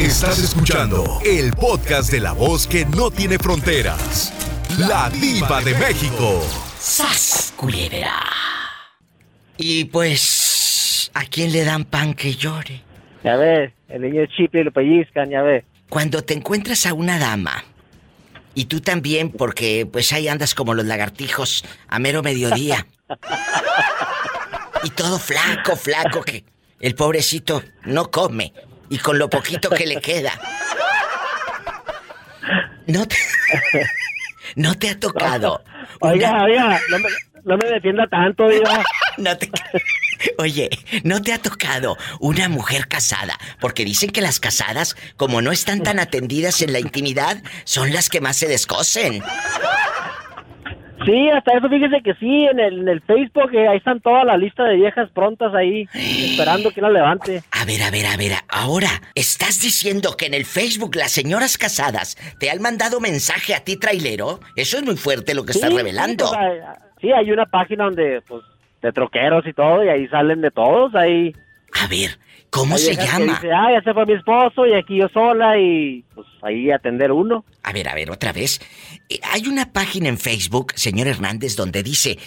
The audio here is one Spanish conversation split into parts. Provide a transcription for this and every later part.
Estás escuchando el podcast de la voz que no tiene fronteras. La diva de México. ¡Sas, culebra! Y pues, ¿a quién le dan pan que llore? Ya ves, el niño es chip y lo pellizcan, ya ves. Cuando te encuentras a una dama, y tú también, porque pues ahí andas como los lagartijos a mero mediodía. y todo flaco, flaco, que el pobrecito no come. Y con lo poquito que le queda. No te, no te ha tocado. Oiga, oiga, no me, no me defienda tanto. No te... Oye, ¿no te ha tocado una mujer casada? Porque dicen que las casadas, como no están tan atendidas en la intimidad, son las que más se descosen. Sí, hasta eso fíjese que sí, en el, en el Facebook, eh, ahí están toda la lista de viejas prontas ahí, esperando que la levante. A ver, a ver, a ver, ahora, ¿estás diciendo que en el Facebook las señoras casadas te han mandado mensaje a ti, trailero? Eso es muy fuerte lo que estás revelando. Sí, pues, sí, hay una página donde, pues, de troqueros y todo, y ahí salen de todos, ahí. A ver, ¿cómo hay se llama? Dice, ah, ya se fue mi esposo y aquí yo sola y, pues, ahí atender uno. A ver, a ver, otra vez. Eh, Hay una página en Facebook, señor Hernández, donde dice,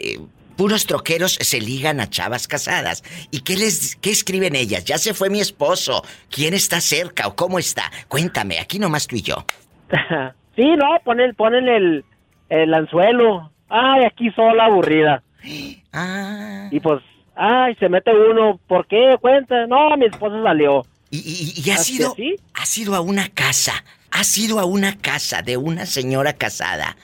eh, puros troqueros se ligan a chavas casadas. ¿Y qué les, qué escriben ellas? Ya se fue mi esposo. ¿Quién está cerca o cómo está? Cuéntame, aquí nomás tú y yo. sí, no, ponen, ponen el, el anzuelo. Ay, aquí sola, aburrida. Ah. Y pues, ay, se mete uno. ¿Por qué? Cuenta. No, mi esposa salió. ¿Y, y, y has ¿Así, ido, así? has ido a una casa? ¿Has ido a una casa de una señora casada?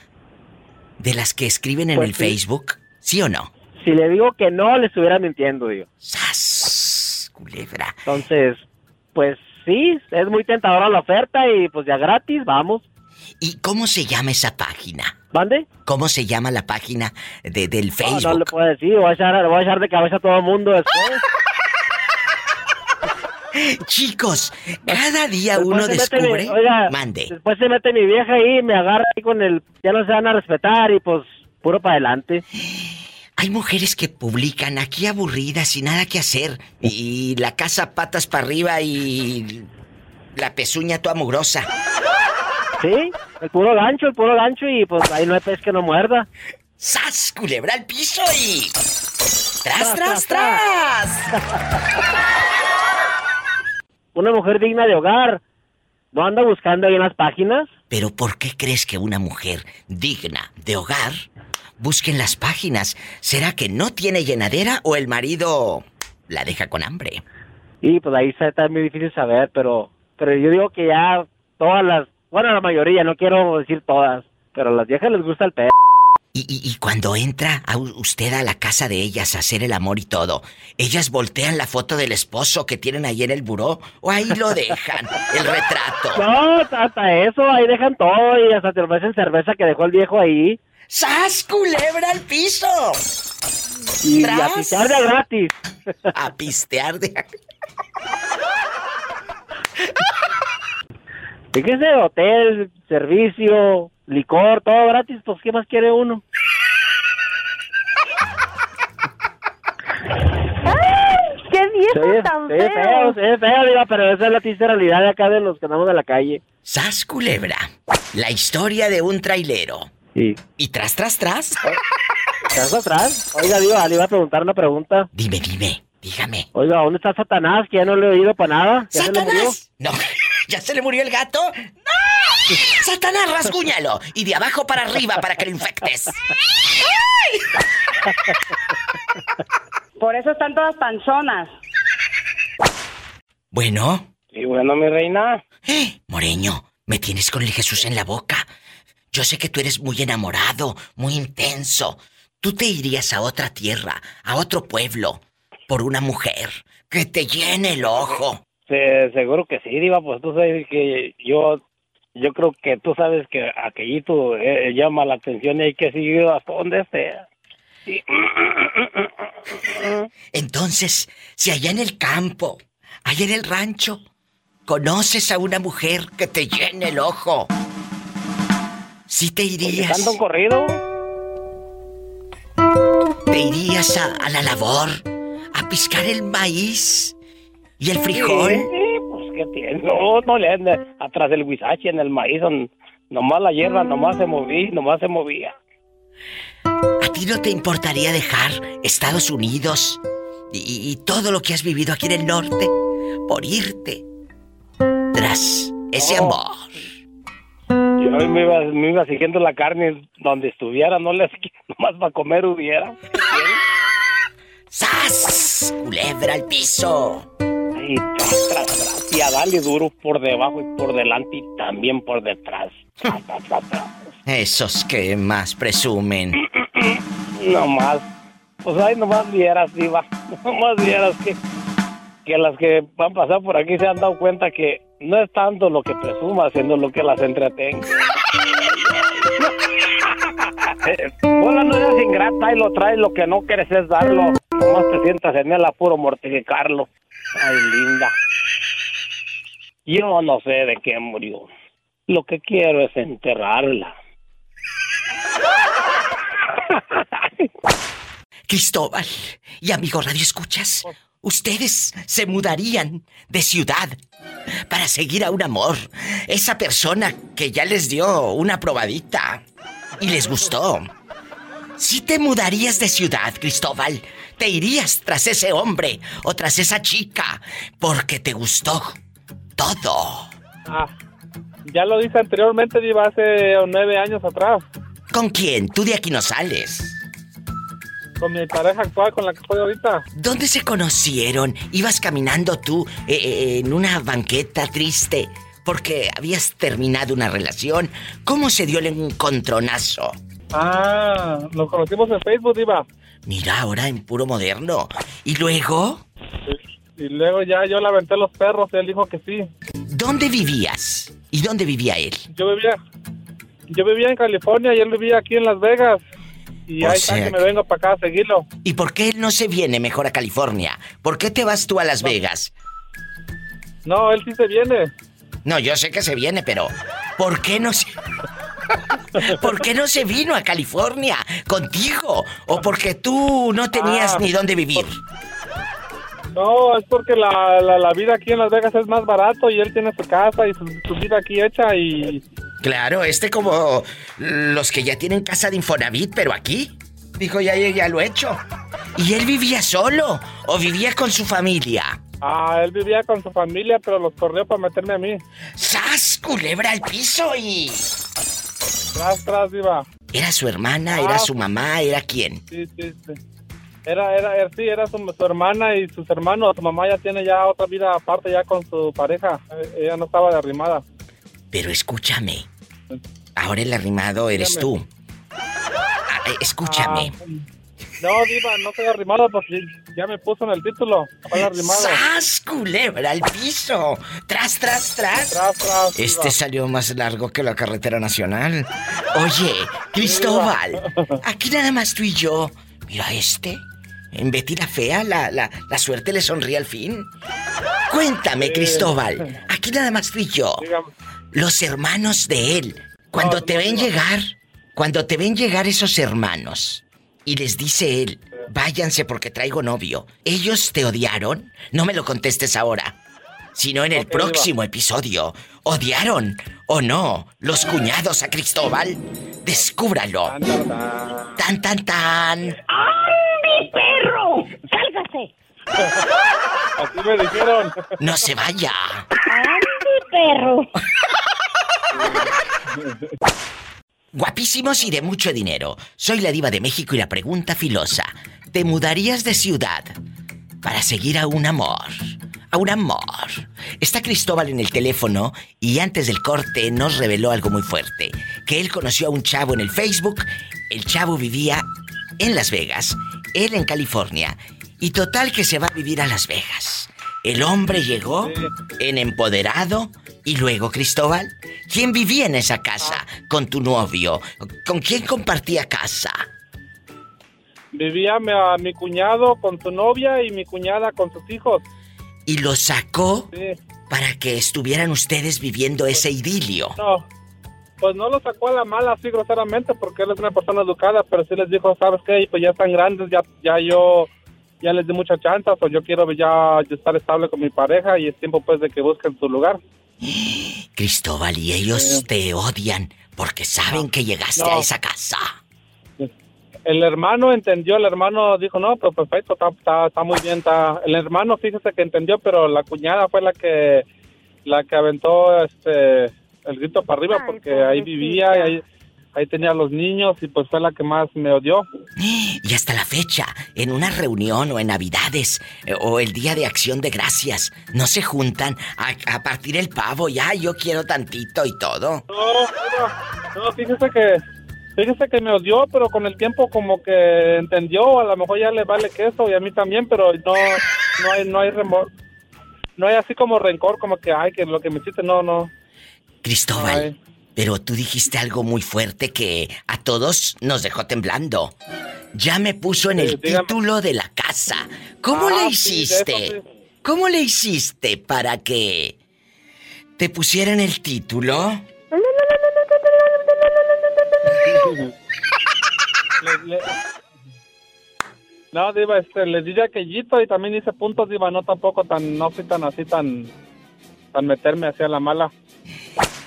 ¿De las que escriben en Pues el sí. Facebook? ¿Sí o no? Si le digo que no, le estuviera mintiendo, digo. ¡Sas! Culebra. Entonces, pues sí, es muy tentadora la oferta y pues ya gratis, vamos. ¿Y cómo se llama esa página? ¿Mande? ¿Cómo se llama la página de, del No, Facebook? no le puedo decir, voy a echar, voy a echar de cabeza a todo el mundo después. Chicos, cada día Después uno mi- descubre. oiga, Mande. Después se mete mi vieja ahí, me agarra ahí con el... Ya no se van a respetar y pues puro para adelante. Hay mujeres que publican aquí aburridas sin nada que hacer y la casa patas para arriba y la pezuña toda mugrosa. Sí, el puro gancho, el puro gancho y pues ahí no hay pez que no muerda. ¡Sas! Culebra al piso y. ¡Tras, Tras, tras! Una mujer digna de hogar no anda buscando ahí en las páginas. Pero ¿por qué crees que una mujer digna de hogar busque en las páginas? ¿Será que no tiene llenadera o el marido la deja con hambre? Y pues ahí está, está muy difícil saber, pero pero yo digo que ya todas las, bueno, la mayoría, no quiero decir todas, pero a las viejas les gusta el pez. Y, y- y cuando entra a usted a la casa de ellas a hacer el amor y todo, ¿ellas voltean la foto del esposo que tienen ahí en el buró o ahí lo dejan, el retrato? No, hasta eso, ahí dejan todo y hasta te ofrecen cerveza que dejó el viejo ahí. ¡Sas, culebra al piso! Y, Tras. a pistear de gratis. A pistear de... Fíjese, hotel, servicio, licor, todo gratis, pues ¿qué más quiere uno? ¡Qué viejo oye, tan feo! oye feo, diva, pero esa es la triste realidad de acá de los que andamos en la calle. ¡Sas, culebra! La historia de un trailero. Sí. Y tras, tras, tras. ¿Estás atrás? Oiga, diva, le iba a preguntar una pregunta. Dime, dime, dígame. Oiga, ¿dónde está Satanás? Que ya no le he oído para nada. ¡Satanás! No, ¿ya se le murió el gato? ¡No! ¡Satanás, rasguñalo! Y de abajo para arriba para que lo infectes. Por eso están todas panzonas. Bueno, Y bueno, mi reina. eh, Moreño, me tienes con el Jesús en la boca. Yo sé que tú eres muy enamorado, muy intenso. Tú te irías a otra tierra, a otro pueblo, por una mujer que te llene el ojo. Se- seguro que sí, diva, pues tú sabes que yo... Yo creo que tú sabes que aquellito eh, llama la atención y hay que seguir hasta donde sea. Sí. Entonces, si allá en el campo, allá en el rancho, conoces a una mujer que te llene el ojo, ¿sí te irías? ¿Canta un corrido? ¿Te irías a, a la labor? ¿A piscar el maíz? ¿Y el frijol? Sí, pues ¿qué tiene? No, no le ande atrás del huizache en el maíz, nomás la hierba, nomás se movía, nomás se movía. ¿A ti no te importaría dejar Estados Unidos y, todo lo que has vivido aquí en el norte por irte tras ese amor? Yo me iba, me iba siguiendo la carne donde estuviera, no les nomás para comer hubiera. ¡Sas! Culebra al piso. Y tras, tras, tras. Y a darle duro por debajo y por delante y también por detrás. Esos que más presumen. no más. Pues ahí nomás vieras, Diva. Nomás vieras que, que las que van a pasar por aquí se han dado cuenta que no es tanto lo que presuma, sino lo que las entretenga. Hola, no eres ingrata y lo traes, lo que no quieres es darlo. Nomás te sientas en el apuro mortificarlo. Ay, linda. Yo no sé de qué murió. Lo que quiero es enterrarla. Cristóbal y amigo Radio Escuchas, ustedes se mudarían de ciudad para seguir a un amor. Esa persona que ya les dio una probadita y les gustó. Si te mudarías de ciudad, Cristóbal, te irías tras ese hombre o tras esa chica porque te gustó todo. Ah, ya lo dije anteriormente, Diva, hace nueve años atrás. ¿Con quién? Tú de aquí no sales. Con mi pareja actual, con la que estoy ahorita. ¿Dónde se conocieron? ¿Ibas caminando tú eh, eh, en una banqueta triste porque habías terminado una relación? ¿Cómo se dio el encontronazo? Ah, nos conocimos en Facebook, Diva. Mira, ahora en puro moderno. ¿Y luego? Y, luego ya yo le aventé los perros y él dijo que sí. ¿Dónde vivías? ¿Y dónde vivía él? Yo vivía yo vivía en California y él vivía aquí en Las Vegas. Y ahí está que me vengo para acá a seguirlo. ¿Y por qué él no se viene mejor a California? ¿Por qué te vas tú a Las Vegas? No, él sí se viene. No, yo sé que se viene, pero ¿por qué no se... ¿Por qué no se vino a California contigo? ¿O porque tú no tenías ah, ni dónde vivir? No, es porque la, la, vida aquí en Las Vegas es más barato y él tiene su casa y su, su vida aquí hecha y Claro, este como los que ya tienen casa de Infonavit, pero aquí. Dijo, ya, ya lo he hecho. ¿Y él vivía solo o vivía con su familia? Ah, él vivía con su familia, pero los corrió para meterme a mí. ¡Sas! Culebra al piso y. Tras, tras, iba. ¿Era su hermana? ¿Era ah. su mamá? ¿Era quién? Sí, sí, sí. Era, era, era sí, era su, su, hermana y sus hermanos. Su mamá ya tiene ya otra vida aparte ya con su pareja. Eh, ella no estaba de arrimada. Pero escúchame. Ahora el arrimado eres tú. Ah, eh, escúchame. Ah, no, Diva, no soy arrimado porque ya me puso en el título. ¡Sas, culebra al piso! ¡Tras, tras, tras! tras, tras este salió más largo que la carretera nacional. Oye, Cristóbal, aquí nada más tú y yo. Mira este. En Betty la Fea, la, la, la suerte le sonríe al fin. Cuéntame, Cristóbal. Aquí nada más tú y yo los hermanos de él. Cuando te ven llegar, cuando te ven llegar esos hermanos y les dice él, váyanse porque traigo novio, ¿ellos te odiaron? No me lo contestes ahora, sino en el próximo episodio. ¿Odiaron o no los cuñados a Cristóbal? Descúbralo. Tan, tan, tan. ¡Ay, mi perro! ¡Sálgase! Así me dijeron. No se vaya. ¡Ay, mi perro! Guapísimos y de mucho dinero. Soy la diva de México y la pregunta filosa. ¿Te mudarías de ciudad para seguir a un amor? A un amor. Está Cristóbal en el teléfono y antes del corte nos reveló algo muy fuerte. Que él conoció a un chavo en el Facebook. El chavo vivía en Las Vegas, él en California. Y total que se va a vivir a Las Vegas. El hombre llegó en empoderado y luego Cristóbal, ¿quién vivía en esa casa con tu novio? ¿Con quién compartía casa? Vivía mi, mi cuñado con su novia y mi cuñada con sus hijos. ¿Y lo sacó para que estuvieran ustedes viviendo ese idilio? No, pues no lo sacó a la mala así groseramente porque él es una persona educada, pero sí les dijo, ¿sabes qué? Pues ya están grandes, ya, ya yo ya les di mucha chance, o yo quiero ya estar estable con mi pareja y es tiempo pues de que busquen su lugar. Cristóbal, y ellos te odian porque saben que llegaste a esa casa. El hermano entendió, el hermano dijo, no, pues perfecto, está, está, muy bien. Está... El hermano fíjese que entendió, pero la cuñada fue la que la que aventó este el grito para arriba porque ahí vivía y ahí, ahí tenía a los niños y pues fue la que más me odió. Y hasta la fecha, en una reunión o en Navidades eh, o el Día de Acción de Gracias, no se juntan a, partir el pavo, ya yo quiero tantito y todo. No, no, fíjese que Fíjese que me odió, pero con el tiempo como que entendió, a lo mejor ya le vale queso y a mí también, pero no, no hay, no hay remor, no hay así como rencor, como que, ay, que lo que me hiciste, no, no. Cristóbal, pero tú dijiste algo muy fuerte que a todos nos dejó temblando. Ya me puso en el título de la casa. ¿Cómo le ah, hiciste? ¿Cómo le hiciste para que te pusieran el título? No, Diva, este, les dije aquellito y también hice puntos, Diva, no tampoco tan, no fui tan así, tan, tan meterme hacia la mala.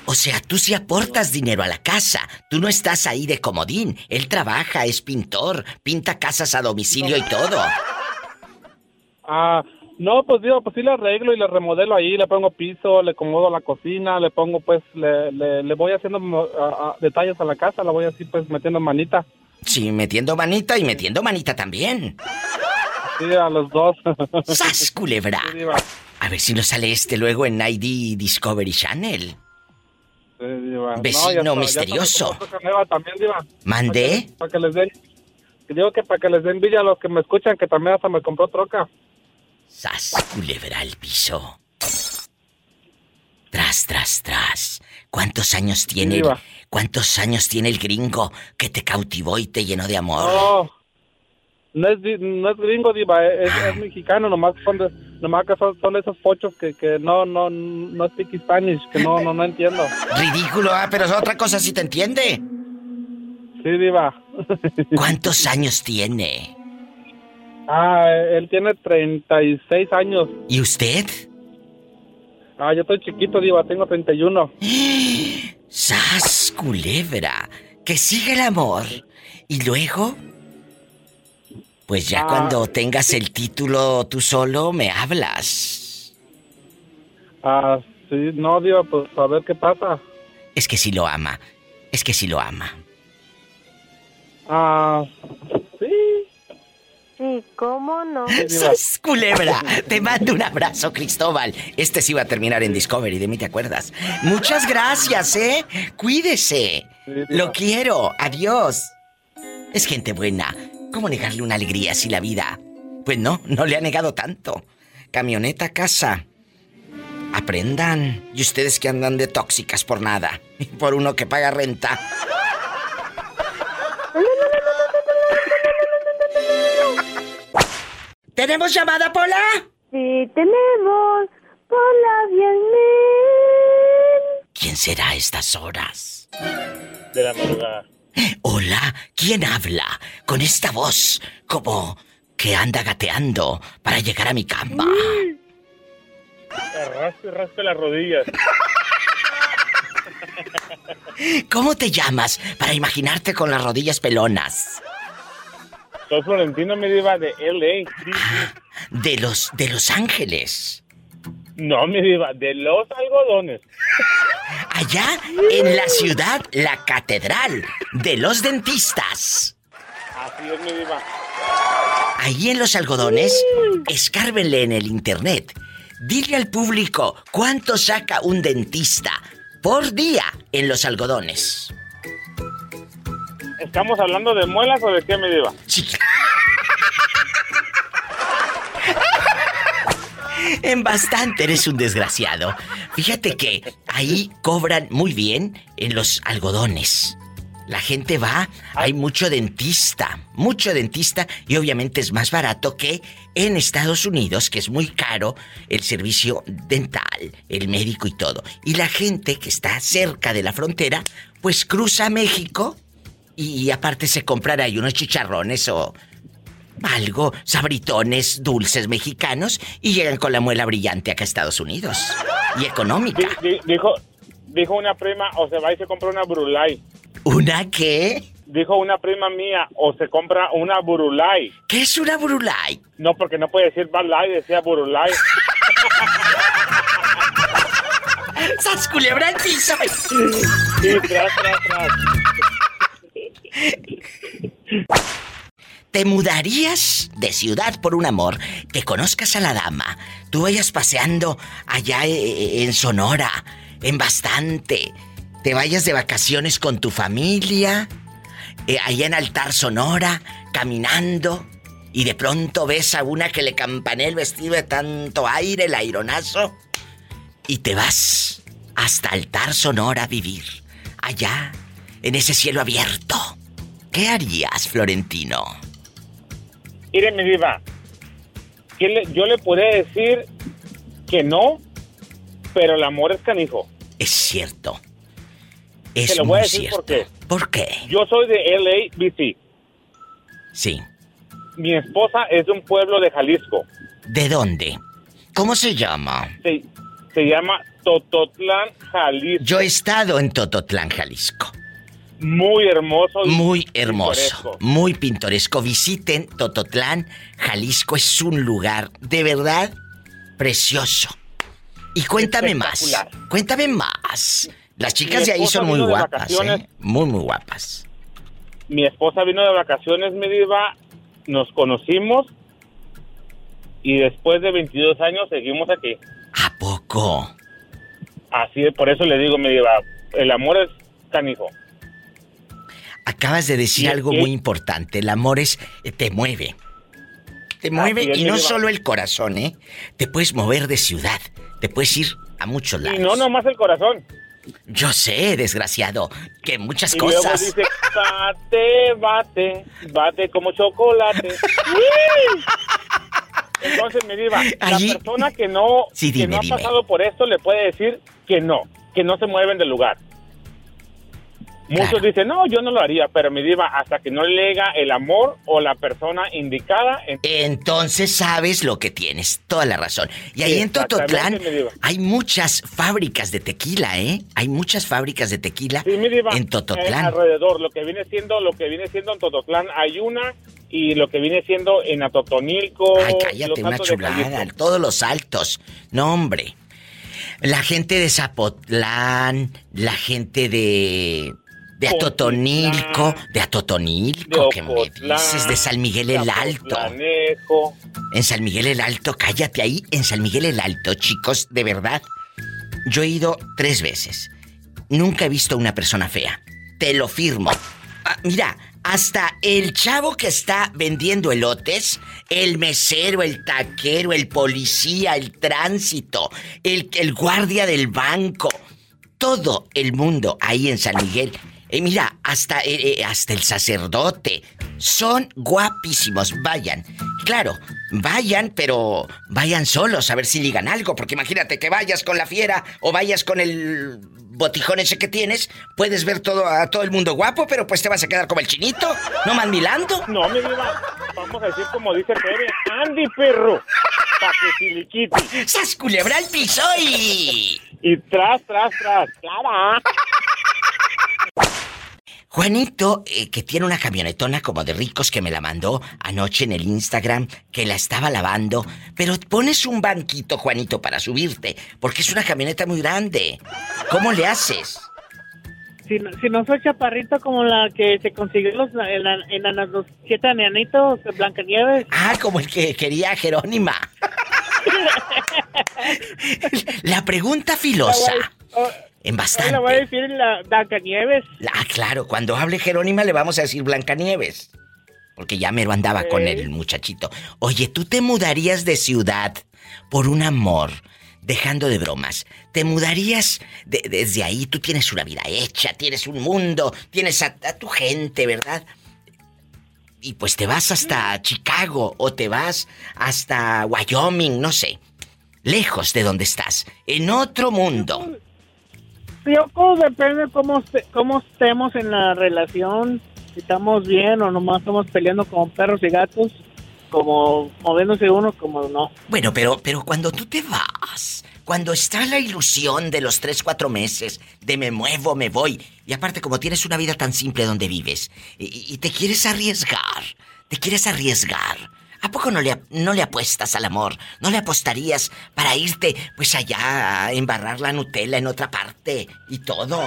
O sea, tú sí aportas dinero a la casa. Tú no estás ahí de comodín. Él trabaja, es pintor, pinta casas a domicilio y todo. Ah, no, pues digo, pues sí le arreglo y le remodelo ahí, le pongo piso, le acomodo la cocina, le pongo pues, le, le, voy haciendo detalles a la casa, la voy así pues metiendo manita. Sí, metiendo manita y metiendo manita también. Sí, a los dos. ¡Sas, culebra! a ver si nos sale este luego en ID Discovery Channel. Vecino misterioso. ¿Mandé? Para que les den... Digo que para que les den envidia a los que me escuchan que también hasta me compró troca. ¡Sas, culebra al piso! Tras, tras, tras. ¿Cuántos años tiene, el, cuántos años tiene el gringo que te cautivó y te llenó de amor? No, no es, no es gringo, diva, es, ah. mexicano, nomás son, nomás que son, esos pochos que, que no, no, no speak Spanish, que no, no, no entiendo. Ridículo, ah, pero es otra cosa si te entiende. Sí, diva. ¿Cuántos años tiene? Ah, él tiene 36 años. ¿Y usted? Ah, yo estoy chiquito, Diva, tengo 31. ¡Sas, culebra! Que sigue el amor. ¿Y luego? Pues ya ah, cuando tengas el título tú solo, me hablas. Ah, sí, no, Diva, pues a ver qué pasa. Es que sí lo ama. Es que sí lo ama. Ah, Sí, ¿cómo no? ¡Sos culebra! Te mando un abrazo, Cristóbal. Este sí va a terminar en Discovery, de mí te acuerdas. Muchas gracias, ¿eh? Cuídese. Lo quiero. Adiós. Es gente buena. ¿Cómo negarle una alegría si la vida? Pues no, no le ha negado tanto. Camioneta, casa. Aprendan. Y ustedes que andan de tóxicas por nada. Por uno que paga renta. ¿Tenemos llamada, Pola? Sí, tenemos. Pola, bien. ¿Quién será a estas horas? De la madrugada. Hola, ¿quién habla? Con esta voz, como que anda gateando para llegar a mi cama. Raspe, raspe las rodillas. ¿Cómo te llamas para imaginarte con las rodillas pelonas? Soy Florentino me diva de LA. de los de Los Ángeles. No, me diva, de los algodones. Allá en la ciudad, la catedral de los dentistas. Así es, mi diva. Ahí en los algodones, escárbenle en el internet. Dile al público cuánto saca un dentista por día en los algodones. ¿Estamos hablando de muelas o de qué me diva? En bastante eres un desgraciado. Fíjate que ahí cobran muy bien en los algodones. La gente va, hay mucho dentista, mucho dentista y obviamente es más barato que en Estados Unidos, que es muy caro el servicio dental, el médico y todo. Y la gente que está cerca de la frontera, pues cruza México y, aparte se compran ahí unos chicharrones o algo, sabritones, dulces mexicanos y llegan con la muela brillante acá a Estados Unidos. Y económica. dijo, dijo una prima, o se va y se compra una Brulay. ¿Una qué? Dijo una prima mía, o se compra una Burulay. ¿Qué es una Burulay? No, porque no puede decir Balay, decía Burulay. ¡Sas culebra el piso! Sí, tras, tras, tras. ¿Te mudarías de ciudad por un amor? Que conozcas a la dama. Tú vayas paseando allá eh, eh, en Sonora, en bastante. Te vayas de vacaciones con tu familia, eh, allá en Altar Sonora, caminando. Y de pronto ves a una que le campanea el vestido de tanto aire, el aironazo. Y te vas hasta Altar Sonora a vivir. Allá, en ese cielo abierto. ¿Qué harías, Florentino? Mire, mi diva, yo le podría decir que no, pero el amor es canijo. Es cierto. Es Te lo voy a decir por qué. ¿Por qué? Yo soy de LA, BC. Sí. Mi esposa es de un pueblo de Jalisco. ¿De dónde? ¿Cómo se llama? Se, se llama Tototlán, Jalisco. Yo he estado en Tototlán, Jalisco. Muy hermoso. Muy hermoso, muy pintoresco. Visiten Tototlán, Jalisco. Es un lugar de verdad precioso. Y cuéntame más. Cuéntame más. Las chicas de ahí son muy guapas, ¿eh? Muy, muy guapas. Mi esposa vino de vacaciones, me diva. Nos conocimos. Y después de 22 años seguimos aquí. ¿A poco? Así por eso le digo, me diva. El amor es canijo. Acabas de decir algo muy importante. El amor es. Eh, te mueve. Te mueve y no solo el corazón, ¿eh? Te puedes mover de ciudad. Te puedes ir a muchos lados. Y no nomás el corazón. Yo sé, desgraciado, que muchas y cosas. Luego dice, bate, bate, bate como chocolate. Entonces, me diva, la persona que no, que no ha pasado por esto le puede decir que no, que no se mueven del lugar. Muchos dicen, no, yo no lo haría, pero me diva, hasta que no le llega el amor o la persona indicada. Entonces sabes lo que tienes, toda la razón. Y ahí en Tototlán hay muchas fábricas de tequila, ¿eh? Hay muchas fábricas de tequila en Tototlán. alrededor, lo que viene siendo, lo que viene siendo en Tototlán hay una y lo que viene siendo en Atotonilco. Ay, cállate, una chulada, todos los altos. No, hombre. La gente de Zapotlán, la gente de de Atotonilco, de Atotonilco, ¿qué me dices? De San Miguel el Alto. En San Miguel el Alto, cállate ahí, en San Miguel el Alto, chicos, de verdad. Yo he ido tres veces. Nunca he visto una persona fea. Te lo firmo. Ah, mira, hasta el chavo que está vendiendo elotes, el mesero, el taquero, el policía, el tránsito, el, el guardia del banco, todo el mundo ahí en San Miguel eh, mira, hasta, eh, eh, hasta el sacerdote. Son guapísimos. Vayan. Claro, vayan, pero vayan solos a ver si ligan algo. Porque imagínate que vayas con la fiera o vayas con el botijón ese que tienes. Puedes ver todo a todo el mundo guapo, pero pues te vas a quedar como el chinito. ¿No mandilando? No, mi vida. Vamos a decir como dice Pere. Andy, perro. Pa' que ¡Sas culebra al piso y... Y tras, tras, tras. ¡Clara! Juanito, eh, que tiene una camionetona como de ricos que me la mandó anoche en el Instagram, que la estaba lavando, pero pones un banquito, Juanito, para subirte, porque es una camioneta muy grande. ¿Cómo le haces? Si, si no soy chaparrito como la que se consiguió los, en, los siete anianitos de Blancanieves. Ah, como el que quería Jerónima. la pregunta filosa. En bastante. Le voy a decir la Blancanieves. Ah, claro, cuando hable Jerónima le vamos a decir Blancanieves. Porque ya me lo andaba con el muchachito. Oye, ¿tú te mudarías de ciudad por un amor? Dejando de bromas, ¿te mudarías desde ahí? Tú tienes una vida hecha, tienes un mundo, tienes a, tu gente, ¿verdad? Y pues te vas hasta Chicago o te vas hasta Wyoming, no sé. Lejos de donde estás, en otro mundo. Yo creo depende cómo, cómo estemos en la relación, si estamos bien o nomás estamos peleando como perros y gatos. como moviéndose uno, como no. Bueno, pero, pero cuando tú te vas, cuando está la ilusión de los tres, cuatro meses, de me muevo, me voy, y aparte como tienes una vida tan simple donde vives, y, y te quieres arriesgar, te quieres arriesgar, ¿A poco no le, no le apuestas al amor? ¿No le apostarías para irte, pues allá, a embarrar la Nutella en otra parte y todo?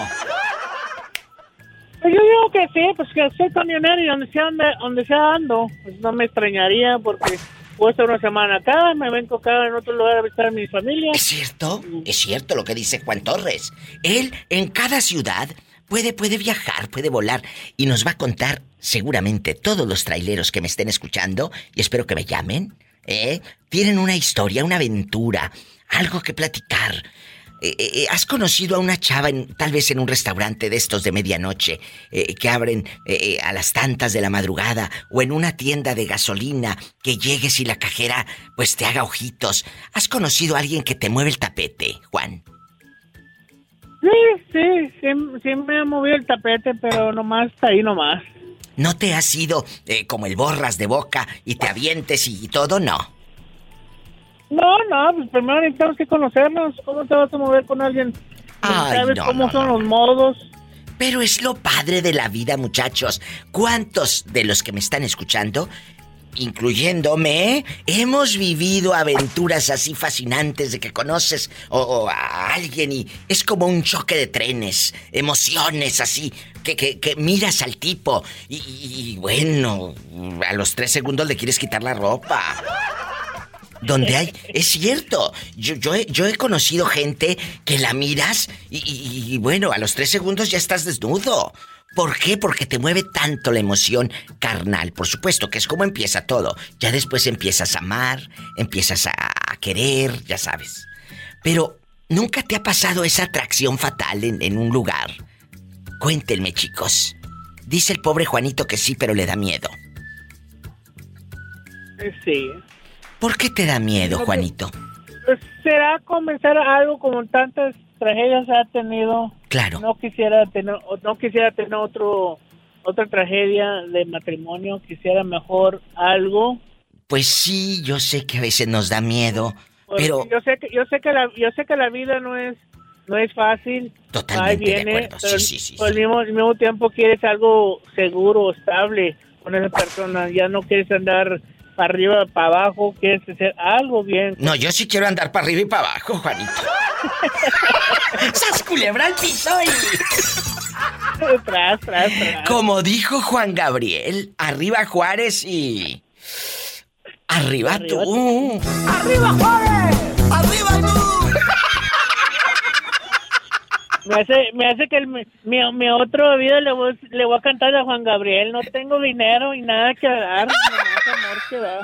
Pues yo digo que sí, pues que soy camionero y donde sea, donde sea ando, pues no me extrañaría porque puedo estar una semana acá, me vengo acá en otro lugar a visitar a mi familia. ¿Es cierto? Es cierto lo que dice Juan Torres. Él en cada ciudad puede, puede viajar, puede volar y nos va a contar seguramente todos los traileros que me estén escuchando y espero que me llamen, ¿eh? Tienen una historia, una aventura, algo que platicar. Eh, eh, eh, ¿Has conocido a una chava en, tal vez en un restaurante de estos de medianoche que abren a las tantas de la madrugada o en una tienda de gasolina que llegues y la cajera pues te haga ojitos? ¿Has conocido a alguien que te mueve el tapete, Juan? Sí, sí, sí, sí me ha movido el tapete, pero nomás está ahí nomás. ¿No te has ido eh, como el borras de boca y te avientes y, todo? No. No, no, pues primero necesitamos que conocernos. ¿Cómo te vas a mover con alguien? ¿Sabes cómo son los modos? Pero es lo padre de la vida, muchachos. ¿Cuántos de los que me están escuchando incluyéndome, hemos vivido aventuras así fascinantes de que conoces o, a alguien y es como un choque de trenes, emociones así, que, que, miras al tipo y, bueno, a los tres segundos le quieres quitar la ropa. Donde hay, es cierto, yo, yo, he, yo he conocido gente que la miras y, y bueno, a los tres segundos ya estás desnudo. ¿Por qué? Porque te mueve tanto la emoción carnal. Por supuesto que es como empieza todo. Ya después empiezas a amar, empiezas a, querer, ya sabes. Pero, ¿nunca te ha pasado esa atracción fatal en, en un lugar? Cuéntenme, chicos. Dice el pobre Juanito que sí, pero le da miedo. Sí. ¿Por qué te da miedo, Juanito? Pues será comenzar algo como tantas tragedias ha tenido. Claro. No quisiera tener, no quisiera tener otro, otra tragedia de matrimonio. Quisiera mejor algo. Pues sí, yo sé que a veces nos da miedo, pues pero yo sé que yo sé que la yo sé que la vida no es no es fácil. Totalmente viene, de acuerdo. sí, sí, sí, al mismo, al mismo tiempo quieres algo seguro, estable con esa persona. Ya no quieres andar para arriba, para abajo, quieres hacer algo bien. No, yo sí quiero andar para arriba y para abajo, Juanito. ¡Sas culebra piso tras, tras, tras. Como dijo Juan Gabriel, arriba Juárez y... Arriba, tú. ¡Arriba Juárez! ¡Arriba tú! Me hace, me hace que el, mi, mi, otro video le voy, le voy a cantar a Juan Gabriel. No tengo dinero y nada que dar. Amor que dar.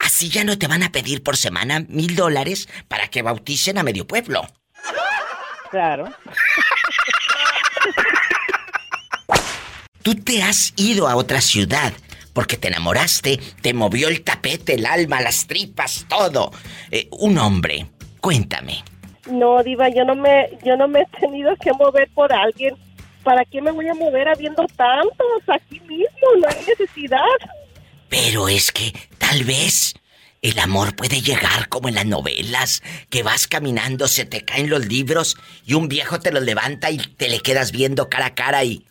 Así ya no te van a pedir por semana mil dólares para que bauticen a medio pueblo. Claro. Tú te has ido a otra ciudad porque te enamoraste, te movió el tapete, el alma, las tripas, todo. Eh, un hombre, cuéntame. No, diva, yo no me, yo no me he tenido que mover por alguien. ¿Para qué me voy a mover habiendo tantos aquí mismo? No hay necesidad. Pero es que tal vez el amor puede llegar como en las novelas, que vas caminando, se te caen los libros y un viejo te los levanta y te le quedas viendo cara a cara y...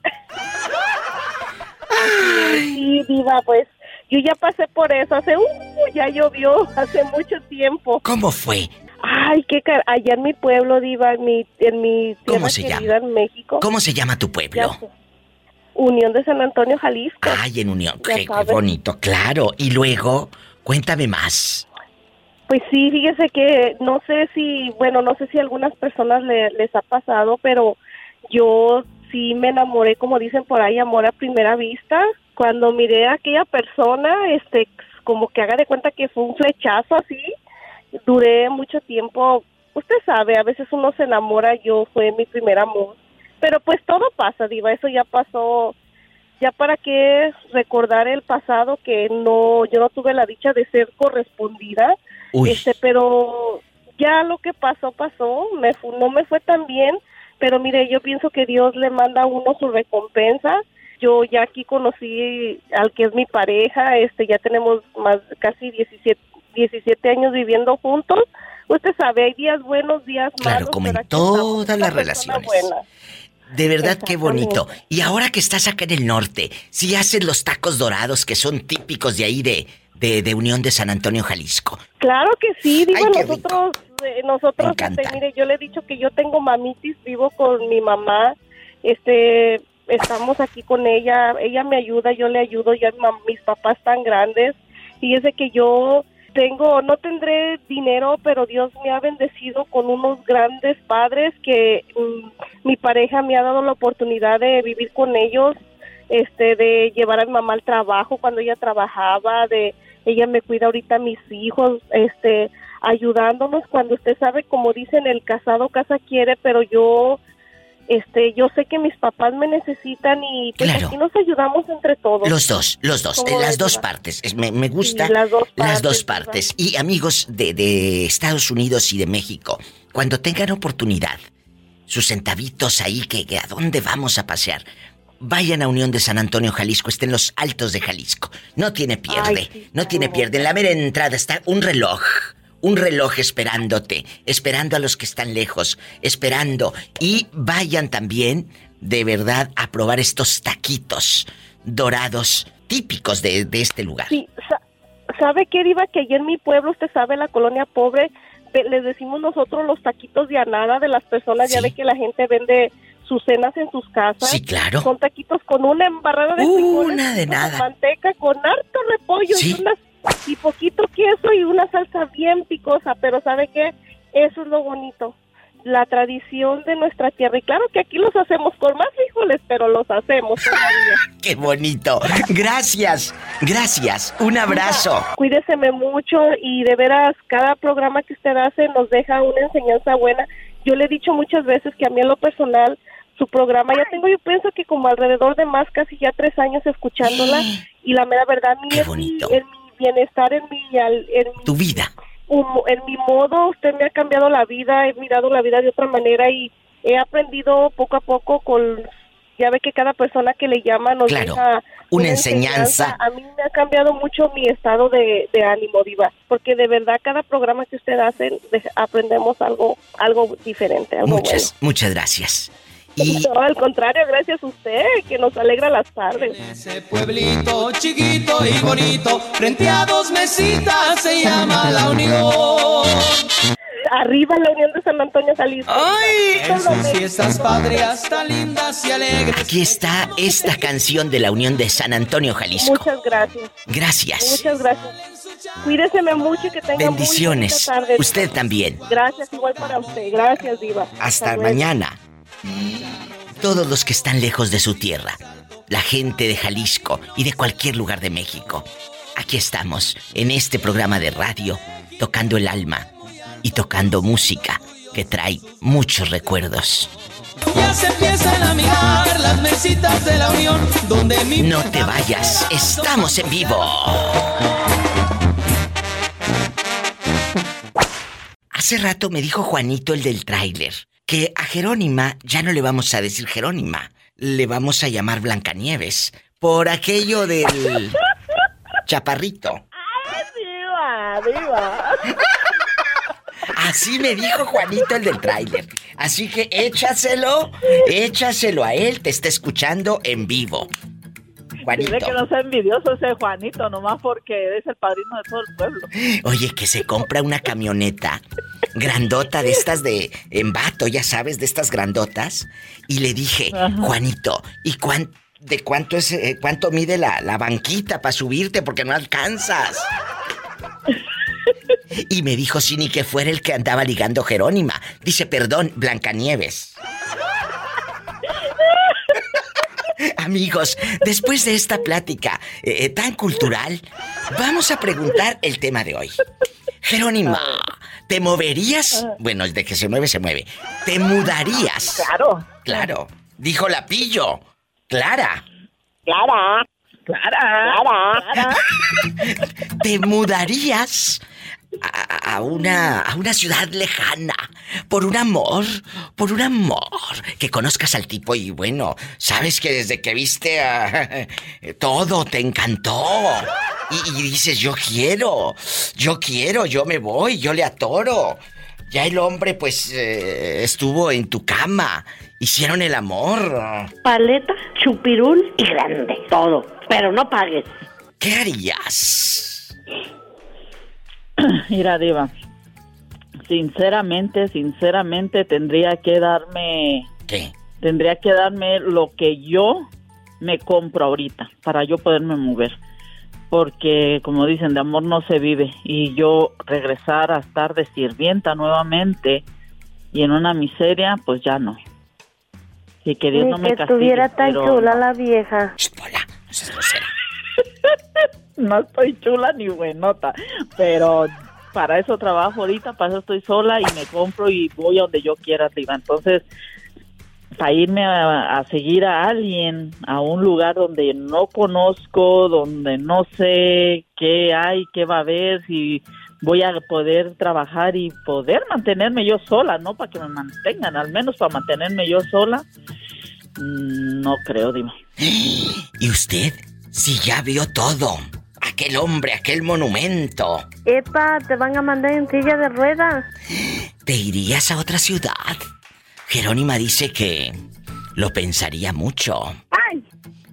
Sí, diva, pues yo ya pasé por eso, hace... Uh, ya llovió, hace mucho tiempo. ¿Cómo fue? Ay, qué car allá en mi pueblo, diva, en mi, en mi ¿Cómo se llama? en México. ¿Cómo se llama tu pueblo? Unión de San Antonio, Jalisco. Ay, en Unión, qué, bonito, claro. Y luego, cuéntame más. Pues sí, fíjese que no sé si, bueno, no sé si a algunas personas les ha pasado, pero yo sí me enamoré, como dicen por ahí, amor a primera vista. Cuando miré a aquella persona, este, como que haga de cuenta que fue un flechazo así. Duré mucho tiempo, usted sabe, a veces uno se enamora, yo fue mi primer amor pero pues todo pasa, Diva, eso ya pasó. Ya para qué recordar el pasado que no, yo no tuve la dicha de ser correspondida. Este, pero ya lo que pasó, pasó. Me no me fue tan bien, pero mire, yo pienso que Dios le manda a uno su recompensa yo ya aquí conocí al que es mi pareja, este, ya tenemos más casi 17, 17 años viviendo juntos. Usted sabe, hay días buenos, días malos. Claro, como en todas las relaciones. buena. De verdad, qué bonito. Y ahora que estás acá en el norte, si haces los tacos dorados que son típicos de ahí de, de, de Unión de San Antonio, Jalisco. Claro que sí, digo, Ay, nosotros, eh, nosotros, este, mire, yo le he dicho que yo tengo mamitis, vivo con mi mamá, este, estamos aquí con ella, ella me ayuda, yo le ayudo, ya mis papás están grandes, fíjese que yo tengo, no tendré dinero, pero Dios me ha bendecido con unos grandes padres que mm, mi pareja me ha dado la oportunidad de vivir con ellos, este, de llevar a mi mamá al trabajo cuando ella trabajaba, de ella me cuida ahorita a mis hijos, este, ayudándonos cuando usted sabe, como dicen, el casado casa quiere, pero yo, este, yo sé que mis papás me necesitan y pues Claro. aquí nos ayudamos entre todos. Los dos, los dos, ¿Cómo en las dos partes. Es- Me, me gusta Sí, las dos las dos partes, partes. Y amigos de, de Estados Unidos y de México, cuando tengan oportunidad, sus centavitos ahí, que, que a dónde vamos a pasear. Vayan a Unión de San Antonio, Jalisco, está en los altos de Jalisco. No tiene pierde, Ay, sí, no tiene pierde. En la mera entrada está un reloj. Un reloj esperándote, esperando a los que están lejos, esperando. Y vayan también, de verdad, a probar estos taquitos dorados típicos de, de este lugar. Sí, sa- ¿sabe qué, Diva? Que allí en mi pueblo, usted sabe, la colonia pobre, les decimos nosotros los taquitos de anada de las personas, ya ve que la gente vende sus cenas en sus casas. Sí, claro. Son taquitos con una embarrada de Una frijoles, de con nada. manteca, con harto repollo Sí. y, unas- y poquito queso y una salsa bien picosa, pero ¿sabe qué? Eso es lo bonito. La tradición de nuestra tierra. Y claro que aquí los hacemos con más frijoles, pero los hacemos todavía. ¡Qué bonito! Gracias, gracias. Un abrazo. Cuídeseme mucho y de veras, cada programa que usted hace nos deja una enseñanza buena. Yo le he dicho muchas veces que a mí en lo personal, su programa, ya tengo yo pienso que como alrededor de más, casi ya tres años escuchándola y la mera verdad, Qué mi, bonito. en mi bienestar, en mi, en, mi, Tu vida. en mi modo, usted me ha cambiado la vida, he mirado la vida de otra manera y he aprendido poco a poco con... Ya ve que cada persona que le llama nos Claro, deja una enseñanza. A mí me ha cambiado mucho mi estado de, de ánimo, Diva, porque de verdad cada programa que usted hace de- aprendemos algo algo diferente, algo Muchas, muchas gracias. Y No, al contrario, gracias a usted, que nos alegra las tardes. Ese pueblito chiquito y bonito, frente a dos mesitas se llama La Unión. Arriba la Unión de San Antonio Jalisco. En sus fiestas patrias tan lindas y alegres. aquí está esta canción de la Unión de San Antonio, Jalisco. Muchas gracias, Gracias. muchas gracias. Cuídeseme mucho y que tenga muy Bendiciones. bonita tarde. Usted también. Gracias, igual para usted. Gracias, Diva. Hasta mañana. Todos los que están lejos de su tierra, la gente de Jalisco y de cualquier lugar de México. Aquí estamos, en este programa de radio, tocando el alma y tocando música que trae muchos recuerdos. Ya se empiezan a mirar las mesitas de La Unión, donde mi No te vayas, estamos en vivo. Hace rato me dijo Juanito el del tráiler que a Jerónima ya no le vamos a decir Jerónima, le vamos a llamar Blancanieves por aquello del chaparrito. Diva, Diva. Así me dijo Juanito el del tráiler. Así que échaselo, échaselo a él, te está escuchando en vivo. Juanito. Dile que no sea envidioso ese Juanito, nomás porque eres el padrino de todo el pueblo. Oye, que se compra una camioneta grandota de estas de embato, ya sabes, de estas grandotas. Y le dije, Juanito, ¿y cuán- de cuánto es, eh, cuánto mide la, la banquita para subirte? Porque no alcanzas. Y me dijo, sí, ni que fuera el que andaba ligando Jerónima. Dice, perdón, Blancanieves. Amigos, después de esta plática eh, eh, tan cultural, vamos a preguntar el tema de hoy. Jerónima, ¿te moverías? Bueno, de que se mueve, se mueve. ¿Te mudarías? Claro. Claro. Dijo la pillo. Clara, Clara. Clara. Clara. ¿te mudarías a, a una, a una ciudad lejana, por un amor, por un amor, que conozcas al tipo y bueno, sabes que desde que viste a, todo te encantó. Y, y dices, yo quiero, yo quiero, yo me voy, yo le atoro. Ya el hombre pues eh, estuvo en tu cama, hicieron el amor. Paleta, chupirul y grande. Todo. Pero no pagues. ¿Qué harías? Mira, Diva. Sinceramente, sinceramente tendría que darme. ¿Qué? Tendría que darme lo que yo me compro ahorita para yo poderme mover. Porque, como dicen, de amor no se vive. Y yo regresar a estar de sirvienta nuevamente y en una miseria, pues ya no. Si que Dios Ni no me que castigue, estuviera tan pero chula la vieja. No seas grosera. no estoy chula ni buenota, pero para eso trabajo ahorita, para eso estoy sola y me compro y voy a donde yo quiera, Diva. Entonces, para irme a, seguir a alguien a un lugar donde no conozco, donde no sé qué hay, qué va a haber, si voy a poder trabajar y poder mantenerme yo sola, no para que me mantengan, al menos para mantenerme yo sola, mm, no creo, Dima. ¿Y usted? Si ya vio todo. Aquel hombre, aquel monumento. Epa, te van a mandar en silla de ruedas. ¿Te irías a otra ciudad? Jerónima dice que lo pensaría mucho. ¡Ay!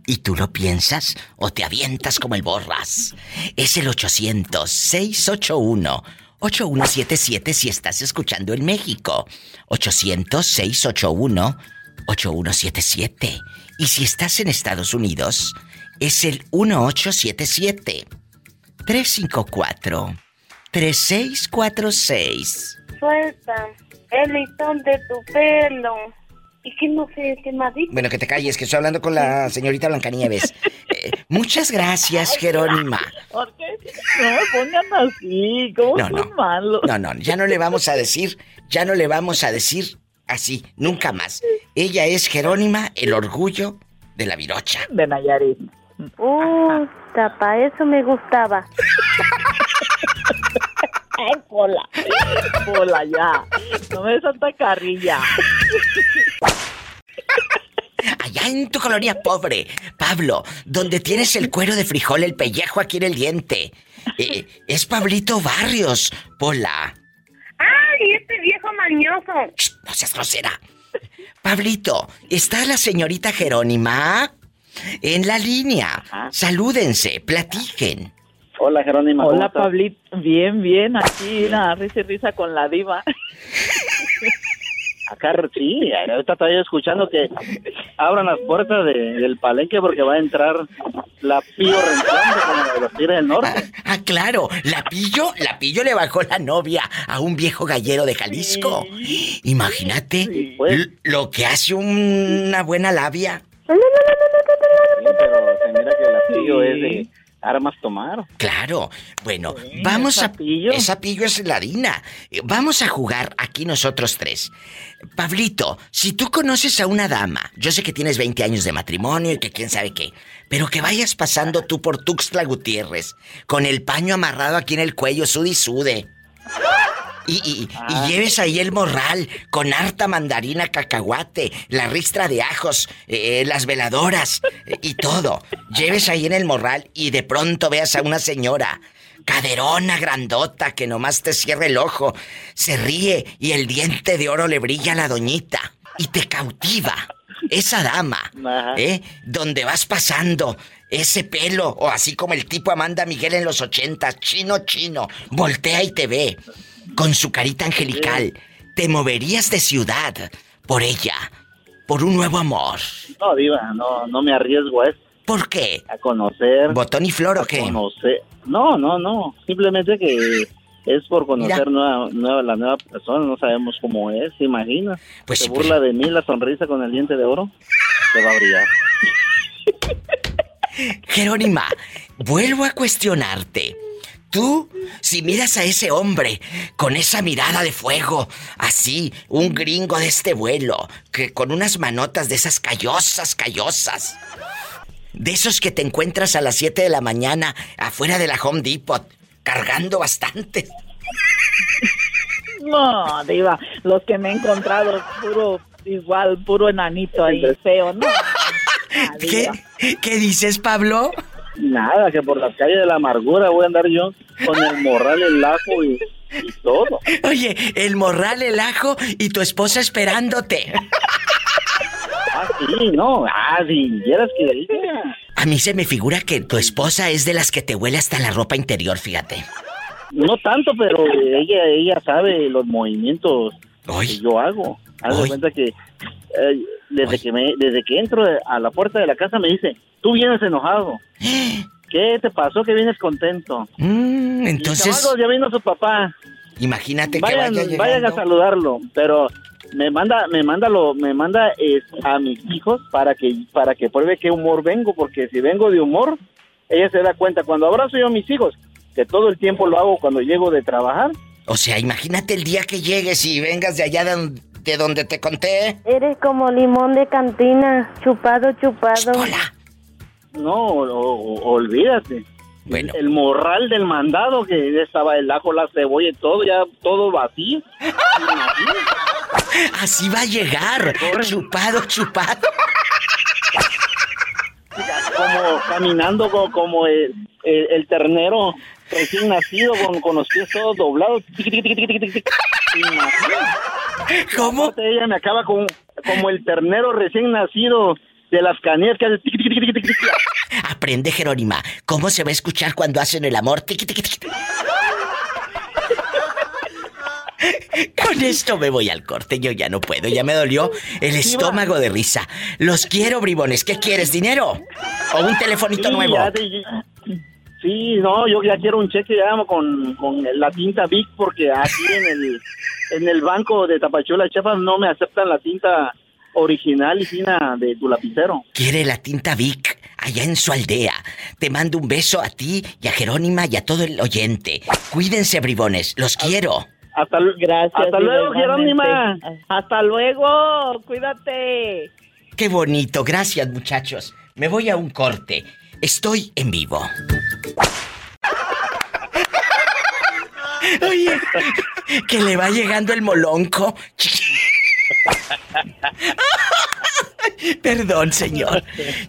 ¿Y tú lo piensas o te avientas como el borras? Es el 800-681-8177 si estás escuchando en México. 800-681-8177. Y si estás en Estados Unidos, es el 1877 354 3646. Suelta el listón de tu pelo. Y que no sé qué más dicho. Bueno, que te calles, que estoy hablando con la señorita Blancanieves. Eh, muchas gracias, Jerónima. ¿Por qué? No me pongan así, ¿cómo No, no. malos? No, no, ya no le vamos a decir, ya no le vamos a decir así, nunca más. Ella es Jerónima, el orgullo de la virocha. De Nayarit. Uh, tapa, eso me gustaba. Ay, Pola. Pola, ya. No me des tanta carrilla. Allá en tu colonia pobre, Pablo, donde tienes el cuero de frijol, el pellejo aquí en el diente. Eh, es Pablito Barrios, Pola. ¡Ay, este viejo mañoso! No seas grosera. Pablito, ¿está la señorita Jerónima? En la línea. Salúdense, platiquen. Hola, Jerónima. ¿cómo Hola? Pablito. Bien, bien. Aquí, la risa y risa con la diva. Acá, sí, ahorita estoy escuchando que abran las puertas de- del palenque porque va a entrar la Pío Renteando como la de los Tigres del Norte. Ah, claro, la pillo, la pillo le bajó la novia a un viejo gallero de Jalisco. Imagínate l- lo que hace una buena labia. Sí, pero se mira que Pío es de armas tomar. Claro. Bueno, vamos a... Esa pillo es ladina. Vamos a jugar aquí nosotros tres. Pablito, si tú conoces a una dama, yo sé que tienes 20 años de matrimonio y que quién sabe qué, pero que vayas pasando tú por Tuxtla Gutiérrez, con el paño amarrado aquí en el cuello, sude y sude. Y, y- y lleves ahí el morral con harta mandarina, cacahuate, la ristra de ajos, eh, las veladoras eh, y todo. Lleves ahí en el morral y de pronto veas a una señora, caderona, grandota, que nomás te cierra el ojo, se ríe y el diente de oro le brilla a la doñita y te cautiva. Esa dama. ¿eh? Donde vas pasando ese pelo, o así como el tipo Amanda Miguel en los ochentas, chino chino, voltea y te ve, con su carita angelical. Te moverías de ciudad por ella, por un nuevo amor. No, Diva, no, no me arriesgo a eso. ¿Por qué? A conocer. ¿Botón y flor o qué? conocer. No, no, no. Simplemente que es por conocer nueva, nueva, la nueva persona. No sabemos cómo es, ¿se imagina? Pues Se burla de mí la sonrisa con el diente de oro. Se va a brillar. Jerónima, vuelvo a cuestionarte. Tú, si miras a ese hombre con esa mirada de fuego, así, un gringo de este vuelo, que con unas manotas de esas callosas, callosas, de esos que te encuentras a las 7 de la mañana afuera de la Home Depot, cargando bastante No, diva, los que me he encontrado puro igual, puro enanito ahí, feo, no. Ah, ¿Qué. ¿Qué dices, Pablo? Nada, que por las calles de la amargura voy a andar yo con el morral, el ajo y, y todo. Oye, el morral, el ajo y tu esposa esperándote. Ah, sí, no, ah, si quieres que diga. A mí se me figura que tu esposa es de las que te huele hasta la ropa interior, fíjate. No tanto, pero ella ella sabe los movimientos que yo hago. Haz de cuenta que eh, desde que me desde que entro a la puerta de la casa me dice, "Tú vienes enojado." ¿Qué te pasó que vienes contento? Mm, entonces, ya vino su papá. imagínate que Vayan, vaya llegando. vayan a saludarlo, pero me manda me manda lo me manda eh, a mis hijos para que para que pruebe qué humor vengo, porque si vengo de humor, ella se da cuenta cuando abrazo yo a mis hijos, que todo el tiempo lo hago cuando llego de trabajar. O sea, imagínate el día que llegues y vengas de allá de, de donde te conté. Eres como limón de cantina, chupado, chupado. No, o- o- olvídate. Bueno. El morral del mandado que estaba el ajo, la cebolla y todo, ya todo vacío. Así va a llegar. Chupado, chupado. como caminando co- como, el, el- el ternero recién nacido con, con los pies todos doblados. ¿Cómo? Aparte, ella me acaba con, como el ternero recién nacido de las canías que hace. Aprende, Jerónima. ¿Cómo se va a escuchar cuando hacen el amor? Con esto me voy al corte. Yo ya no puedo. Ya me dolió el estómago de risa. Los quiero, bribones. ¿Qué quieres? ¿Dinero? ¿O un telefonito Sí, nuevo? ya te- Sí, no, yo ya quiero un cheque ya con, con la tinta Vic porque aquí en el en el banco de Tapachula, Chiapas, no me aceptan la tinta original y fina de tu lapicero. Quiere la tinta Vic allá en su aldea. Te mando un beso a ti y a Jerónima y a todo el oyente. Cuídense, bribones. Los quiero. Hasta, Gracias. hasta luego. Jerónima. Hasta luego, cuídate. Qué bonito. Gracias, muchachos. Me voy a un corte. Estoy en vivo. Oye, que le va llegando el molonco. Perdón, señor.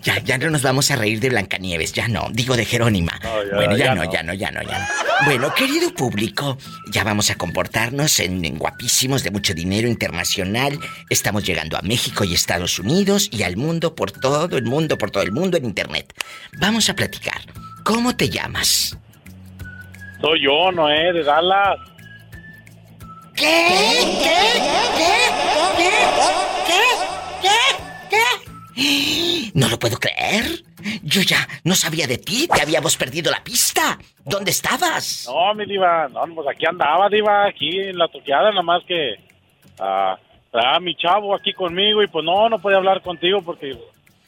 Ya, ya no nos vamos a reír de Blancanieves, ya no. Digo de Jerónima. ya, bueno, ya, ya no, no. ya no, ya no, ya no. Bueno, querido público, ya vamos a comportarnos en, en guapísimos de mucho dinero internacional. Estamos llegando a México y Estados Unidos y al mundo por todo el mundo, por todo el mundo en internet. Vamos a platicar. ¿Cómo te llamas? Soy yo, Noé, de Dallas. ¿Qué? ¿Qué? ¿Qué? ¿Qué? ¿Qué? ¿Qué? No lo puedo creer. Yo ya no sabía de ti, te habíamos perdido la pista. ¿Dónde estabas? No, mi diva, no, pues aquí andaba, diva, aquí en la toqueada, nada más que... ah, traía a mi chavo aquí conmigo y pues no, no podía hablar contigo porque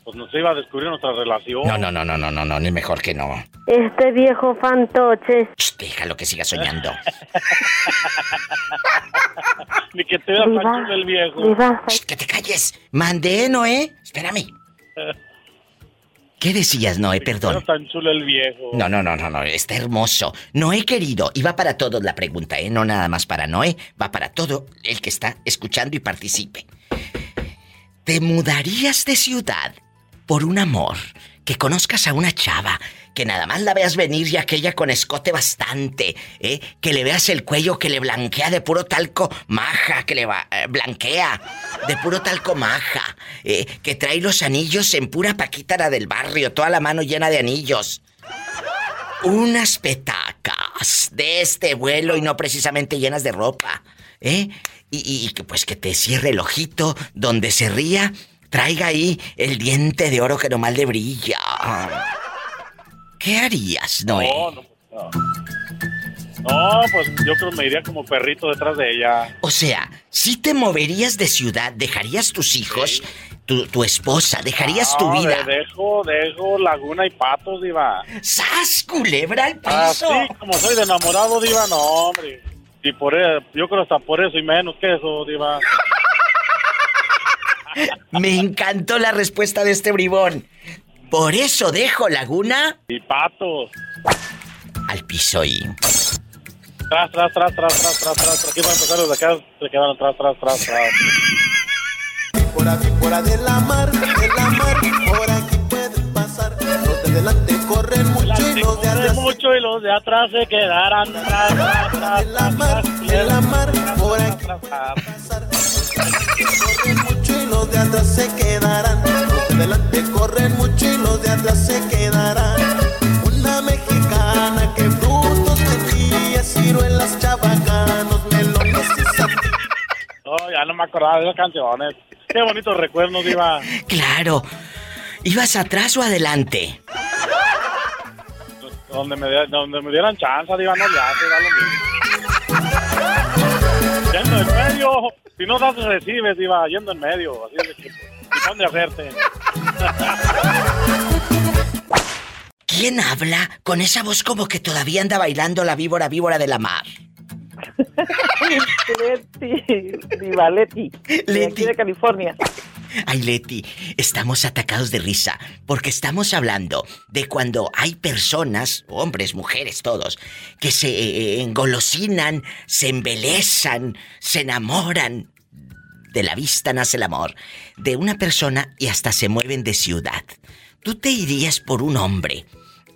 pues nos iba a descubrir nuestra relación. No, no, no, no, no, no, no, ni mejor que no. Este viejo fantoche. Déjalo que siga soñando. Ni que te vea tan Diva, chulo el viejo. Diva, Shh, que te calles. Mandé, Noé. Espérame. ¿Qué decías, Noé? Perdón. Tan chulo el viejo. No, no, no, no, no, está hermoso. Noé querido, y va para todos la pregunta, ¿eh? No nada más para Noé, va para todo el que está escuchando y participe. ¿Te mudarías de ciudad por un amor? Que conozcas a una chava, que nada más la veas venir y aquella con escote bastante, ¿eh? Que le veas el cuello que le blanquea de puro talco maja, que le va- eh, blanquea de puro talco maja, ¿eh? Que trae los anillos en pura paquita la del barrio, toda la mano llena de anillos unas petacas de este vuelo y no precisamente llenas de ropa, ¿eh? Y, y- y pues que te cierre el ojito donde se ría, traiga ahí el diente de oro que nomás le brilla. ¿Qué harías, Noé? No, no, no. No, pues yo creo que me iría como perrito detrás de ella. O sea, si te moverías de ciudad, dejarías tus hijos, tu, tu esposa, dejarías tu vida. de- dejo, dejo laguna y patos, diva. ¡Sas, culebra al piso! Así como soy de enamorado, diva, no, hombre. Y por eso, yo creo hasta por eso y menos que eso, diva. Me encantó la respuesta de este bribón. Por eso dejo Laguna Y patos. al piso y... Tras, tras, tras, tras, tras, tras, tras. Aquí van a empezar los de acá. Se quedaron tras, tras, tras, tras. Por aquí, por de la mar, de la mar, por aquí pueden pasar. Los de delante corren mucho y los de Corre atrás. mucho y los de atrás se quedarán tras, tras, tras, De la mar, de la mar, por aquí y los de atrás se quedarán. Delante corren mucho y los de atrás se quedarán. Una mexicana que frutos tenía, ciruelas, chabacanos, melones y sandías. Oh, ya no me acordaba de esas canciones. Qué bonitos recuerdos, Diva. Claro. ¿Ibas atrás o adelante? Donde me, di- donde me dieran chance, Diva, no le hace, da lo mismo. Yendo en medio. Si no das, recibes, Diva, yendo en medio. Así es. ¿Y dónde hacerte? ¿Quién habla con esa voz como que todavía anda bailando la víbora víbora de la mar? Leti, Diva, Leti. De aquí de California. Ay, Leti, estamos atacados de risa porque estamos hablando de cuando hay personas, hombres, mujeres, todos, que se eh, engolosinan, se embelezan, se enamoran. De la vista nace el amor. De una persona y hasta se mueven de ciudad. Tú te irías por un hombre.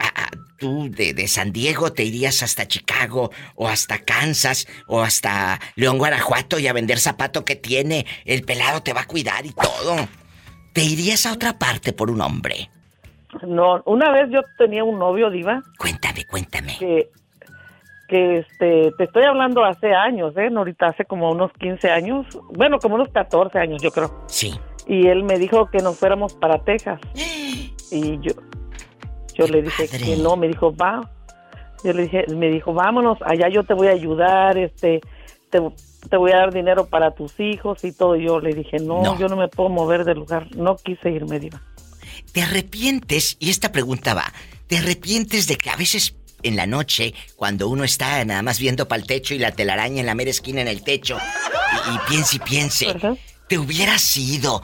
A- a- tú de, de San Diego te irías hasta Chicago o hasta Kansas o hasta León, Guanajuato y a vender zapato que tiene. El pelado te va a cuidar y todo. ¿Te irías a otra parte por un hombre? No, una vez yo tenía un novio, Diva. Cuéntame, cuéntame. Que, que este, te estoy hablando hace años, ¿eh? No, ahorita hace como unos 15 años. Bueno, como unos 14 años, yo creo. Sí. Y él me dijo que nos fuéramos para Texas. Y yo, yo le dije que no, me dijo, va. Yo le dije, me dijo, vámonos, allá yo te voy a ayudar, este, te, te voy a dar dinero para tus hijos y todo. Yo le dije, no, No. yo no me puedo mover del lugar. No quise irme, Diva. ¿Te arrepientes? Y esta pregunta va. ¿Te arrepientes de que a veces en la noche, cuando uno está nada más viendo para el techo y la telaraña en la mera esquina en el techo, y, y piense y piense, te hubieras ido?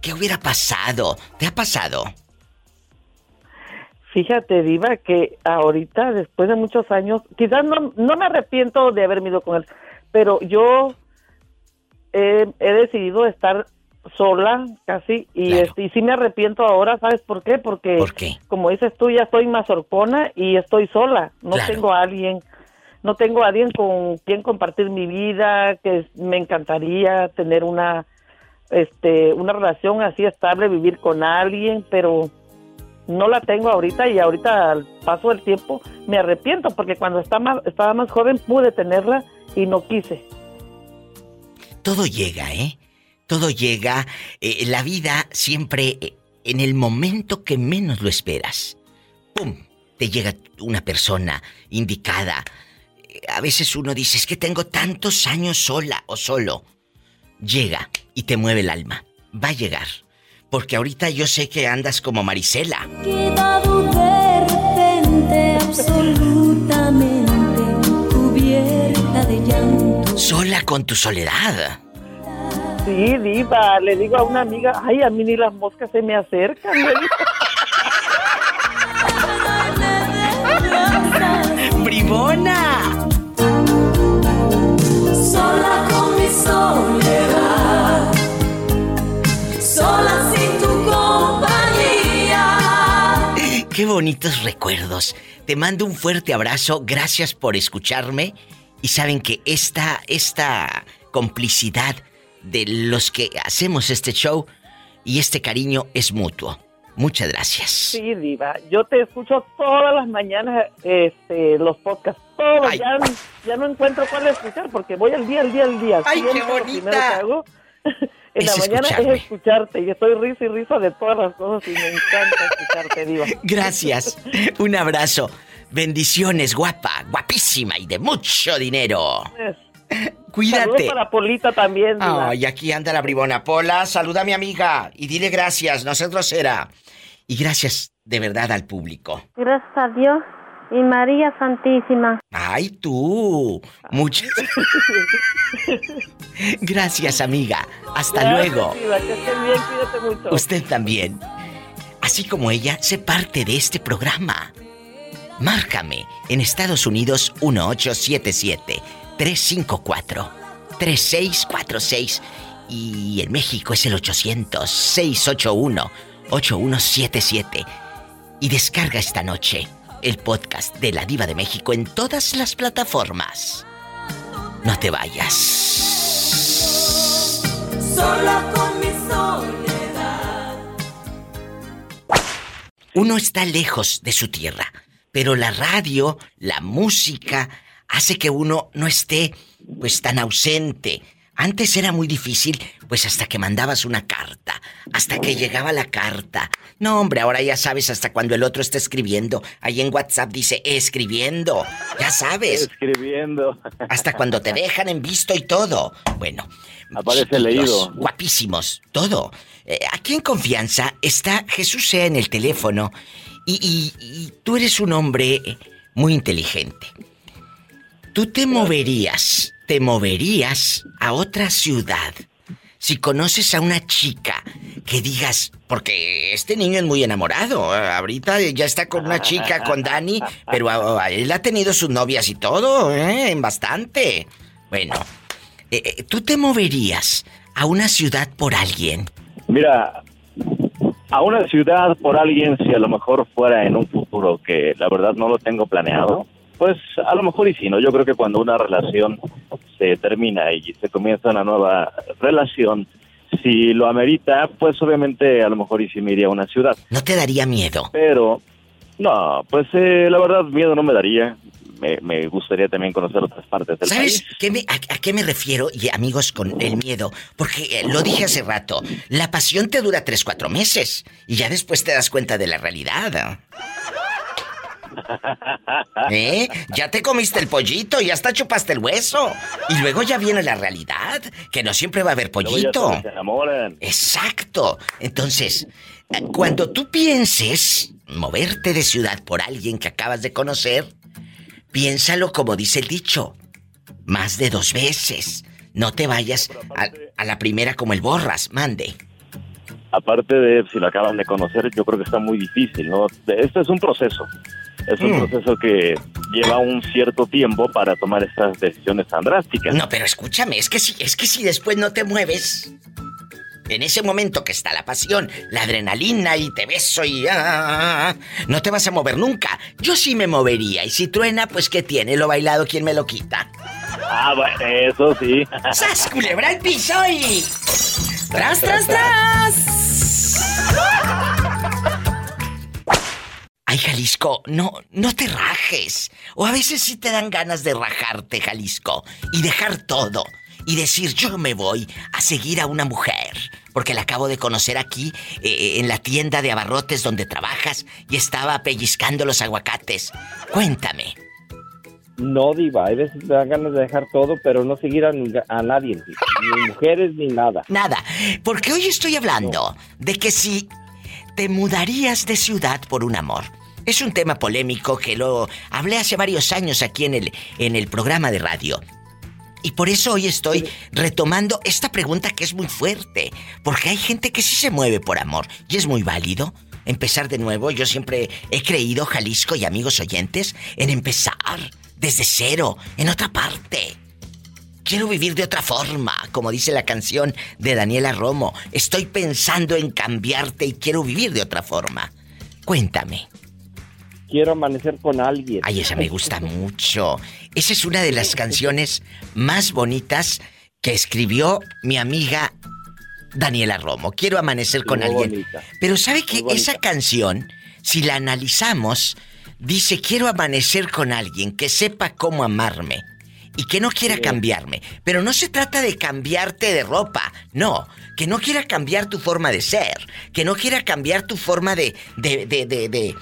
¿Qué hubiera pasado? ¿Te ha pasado? Fíjate, Diva, que ahorita, después de muchos años, quizás no, no me arrepiento de haberme ido con él, pero yo he, he decidido estar sola casi y, este, y sí me arrepiento ahora, ¿sabes por qué? Porque, como dices tú, ya estoy más horcona y estoy sola, no Claro. tengo a alguien, no tengo a alguien con quien compartir mi vida, que me encantaría tener una este una relación así estable, vivir con alguien, pero no la tengo ahorita y ahorita al paso del tiempo me arrepiento porque cuando estaba más, estaba más joven pude tenerla y no quise. Todo llega, ¿eh? Todo llega. eh, la vida siempre eh, en el momento que menos lo esperas. ¡Pum! Te llega una persona indicada. Eh, A veces uno dice, es que tengo tantos años sola o solo. Llega y te mueve el alma. Va a llegar. Porque ahorita yo sé que andas como Marisela. quedado de repente absolutamente cubierta de llanto. Sola con tu soledad. Sí, diva, le digo a una amiga, ay, a mí ni las moscas se me acercan. ¡Bribona! Sola con mi soledad, bonitos recuerdos. Te mando un fuerte abrazo. Gracias por escucharme. Y saben que esta, esta complicidad de los que hacemos este show y este cariño es mutuo. Muchas gracias. Sí, diva, yo te escucho todas las mañanas este, los podcasts, todos, ya, ya no encuentro cuál escuchar porque voy al día, al día, al día. Ay, qué Siempre bonita. En la Es mañana escucharme. es escucharte y estoy risa y risa de todas las cosas y me encanta escucharte, diva. Gracias. Un abrazo. Bendiciones, guapa, guapísima y de mucho dinero. Cuídate. Saludos para Polita también. Ay, aquí anda la bribona. Pola, saluda a mi amiga y dile gracias, no seas grosera. Y gracias de verdad al público. Gracias a Dios y María Santísima. Ay, tú. Muchas. Gracias, amiga. Hasta Gracias, luego. que estés bien, cuídate mucho. Usted también. Así como ella, sé parte de este programa. Márcame en Estados Unidos 1877-354-3646 y en México es el 800-681-8177. Y descarga esta noche el podcast de La Diva de México en todas las plataformas. No te vayas. Sola con mi soledad. Uno está lejos de su tierra, pero la radio, la música, hace que uno no esté pues tan ausente. Antes era muy difícil, pues hasta que mandabas una carta, hasta que llegaba la carta. No, hombre, ahora ya sabes hasta cuando el otro está escribiendo. Ahí en WhatsApp dice escribiendo. Ya sabes. Escribiendo. Hasta cuando te dejan en visto y todo. Bueno. Aparece leído. Guapísimos, todo. Eh, aquí en confianza está Jesús sea en el teléfono y, y- y tú eres un hombre muy inteligente. Tú te moverías, te moverías a otra ciudad si conoces a una chica que digas, porque este niño es muy enamorado, ahorita ya está con una chica, con Dani, pero él ha tenido sus novias y todo, ¿eh? Bastante. Bueno, eh, eh, ¿tú te moverías a una ciudad por alguien? Mira, a una ciudad por alguien, si a lo mejor fuera en un futuro que la verdad no lo tengo planeado, pues a lo mejor y sí, ¿no? Yo creo que cuando una relación se termina y se comienza una nueva relación, si lo amerita, pues obviamente a lo mejor y sí me iría a una ciudad. ¿No te daría miedo? Pero, no, pues eh, la verdad miedo no me daría. Me, me gustaría también conocer otras partes del ¿Sabes país. qué me- a, a qué me refiero? Y amigos, con el miedo. Porque eh, lo dije hace rato. La pasión te dura tres, cuatro meses. Y ya después te das cuenta de la realidad. ¿Eh? Ya te comiste el pollito y hasta chupaste el hueso. Y luego ya viene la realidad. Que no siempre va a haber ya pollito. se enamoran. Exacto. Entonces, eh, cuando tú pienses moverte de ciudad por alguien que acabas de conocer, piénsalo como dice el dicho. Más de dos veces. No te vayas a, a la primera como el borras, mande. aparte de si lo acaban de conocer, yo creo que está muy difícil, ¿no? Este es un proceso. Es un Mm. proceso que lleva un cierto tiempo para tomar estas decisiones tan drásticas. No, pero escúchame, es que si, es que si después no te mueves, en ese momento que está la pasión, la adrenalina y te beso y ah, ah, ah, no te vas a mover nunca. Yo sí me movería y si truena, pues qué tiene lo bailado, ¿quién me lo quita? Ah, bueno, eso sí. ¡Sas, culebra al piso y... ¡Tras, tras, tras! Ay, Jalisco, no, no te rajes. O a veces sí te dan ganas de rajarte, Jalisco, y dejar todo. Y decir, yo me voy a seguir a una mujer. Porque la acabo de conocer aquí, eh, en la tienda de abarrotes donde trabajas, y estaba pellizcando los aguacates. Cuéntame. No, Diva, hay veces me dan ganas de dejar todo, pero no seguir a, a nadie, ni mujeres ni nada. Nada, porque hoy estoy hablando de que si te mudarías de ciudad por un amor. Es un tema polémico que lo hablé hace varios años aquí en el, en el programa de radio. Y por eso hoy estoy retomando esta pregunta que es muy fuerte. Porque hay gente que sí se mueve por amor. Y es muy válido empezar de nuevo. Yo siempre he creído, Jalisco y amigos oyentes, en empezar desde cero, en otra parte. Quiero vivir de otra forma, como dice la canción de Daniela Romo. Estoy pensando en cambiarte y quiero vivir de otra forma. Cuéntame. Quiero amanecer con alguien. Ay, esa me gusta mucho. Esa es una de las canciones más bonitas que escribió mi amiga Daniela Romo. Quiero amanecer con Muy alguien. bonita. Pero ¿sabe que esa canción, si la analizamos, dice quiero amanecer con alguien que sepa cómo amarme y que no quiera cambiarme? Pero no se trata de cambiarte de ropa, no, que no quiera cambiar tu forma de ser, que no quiera cambiar tu forma de de de de,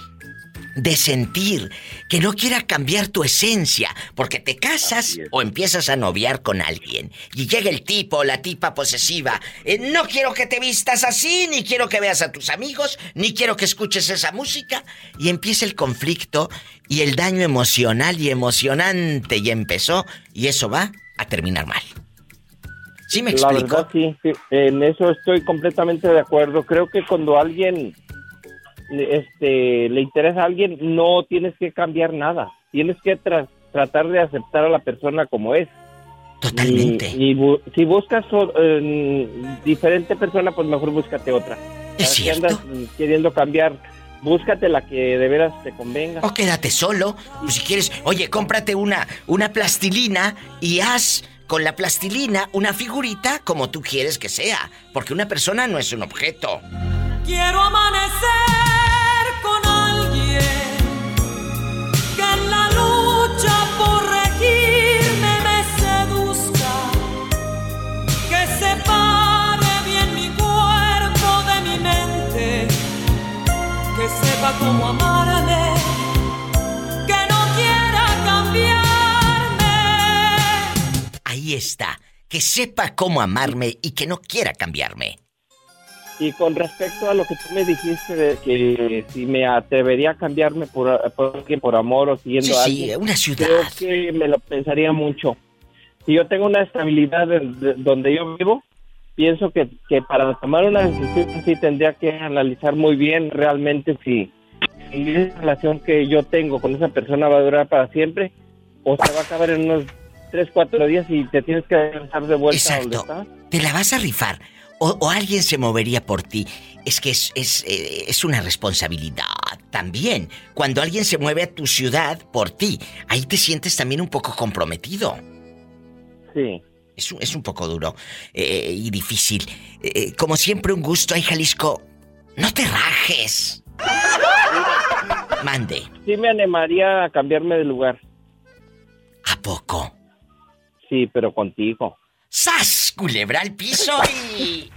de sentir, que no quiera cambiar tu esencia, porque te casas o empiezas a noviar con alguien y llega el tipo o la tipa posesiva, eh, no quiero que te vistas así, ni quiero que veas a tus amigos, ni quiero que escuches esa música y empieza el conflicto y el daño emocional y emocionante y empezó y eso va a terminar mal. ¿Sí me La explico? verdad, sí, sí, en eso estoy completamente de acuerdo. Creo que cuando alguien este, le interesa a alguien, no tienes que cambiar nada. Tienes que tra- tratar de aceptar a la persona como es. Totalmente. Y, y bu- si buscas eh, diferente persona, pues mejor búscate otra. Es ¿Para qué cierto. andas queriendo cambiar? Búscate la que de veras te convenga. O quédate solo. Pues si quieres, oye, cómprate una, una plastilina y haz con la plastilina una figurita como tú quieres que sea. Porque una persona no es un objeto. Quiero amanecer cómo amarme, que no quiera cambiarme. Ahí está. Que sepa cómo amarme y que no quiera cambiarme. Y con respecto a lo que tú me dijiste de que si me atrevería a cambiarme por, por por amor o siguiendo Sí, a sí, alguien, una ciudad. creo que me lo pensaría mucho. Si yo tengo una estabilidad de- de- donde yo vivo, pienso que, que para tomar una decisión así tendría que analizar muy bien realmente si, si esa relación que yo tengo con esa persona va a durar para siempre o se va a acabar en unos 3, 4 días y te tienes que regresar de vuelta a donde Exacto. estás. Te la vas a rifar. O, o alguien se movería por ti. Es que es, es, eh, es una responsabilidad también. Cuando alguien se mueve a tu ciudad por ti, ahí te sientes también un poco comprometido. Sí. Es, un- es un poco duro eh, y difícil. Eh, como siempre, un gusto. Ay, Jalisco, no te rajes. Mande. Sí me animaría a cambiarme de lugar. ¿A poco? Sí, pero contigo. ¡Sas! Culebra al piso y.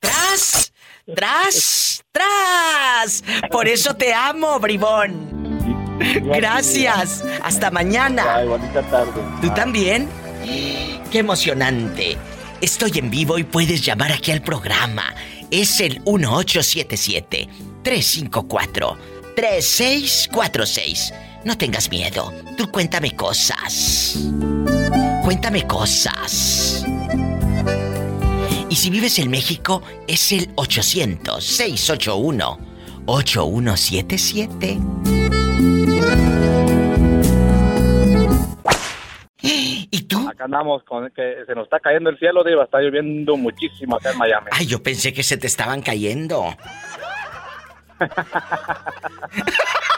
¡Tras! ¡Tras! ¡Tras! Por eso te amo, bribón. Gracias. Hasta mañana. Ay, bonita tarde. ¿Tú también? ¡Qué emocionante! Estoy en vivo y puedes llamar aquí al programa. Es el 1877-354-3646. No tengas miedo. Tú cuéntame cosas. Cuéntame cosas. Y si vives en México, es el 800-681-8177. ¿Y tú? Acá andamos con que se nos está cayendo el cielo, Diva. Está lloviendo muchísimo acá en Miami. Ay, yo pensé que se te estaban cayendo.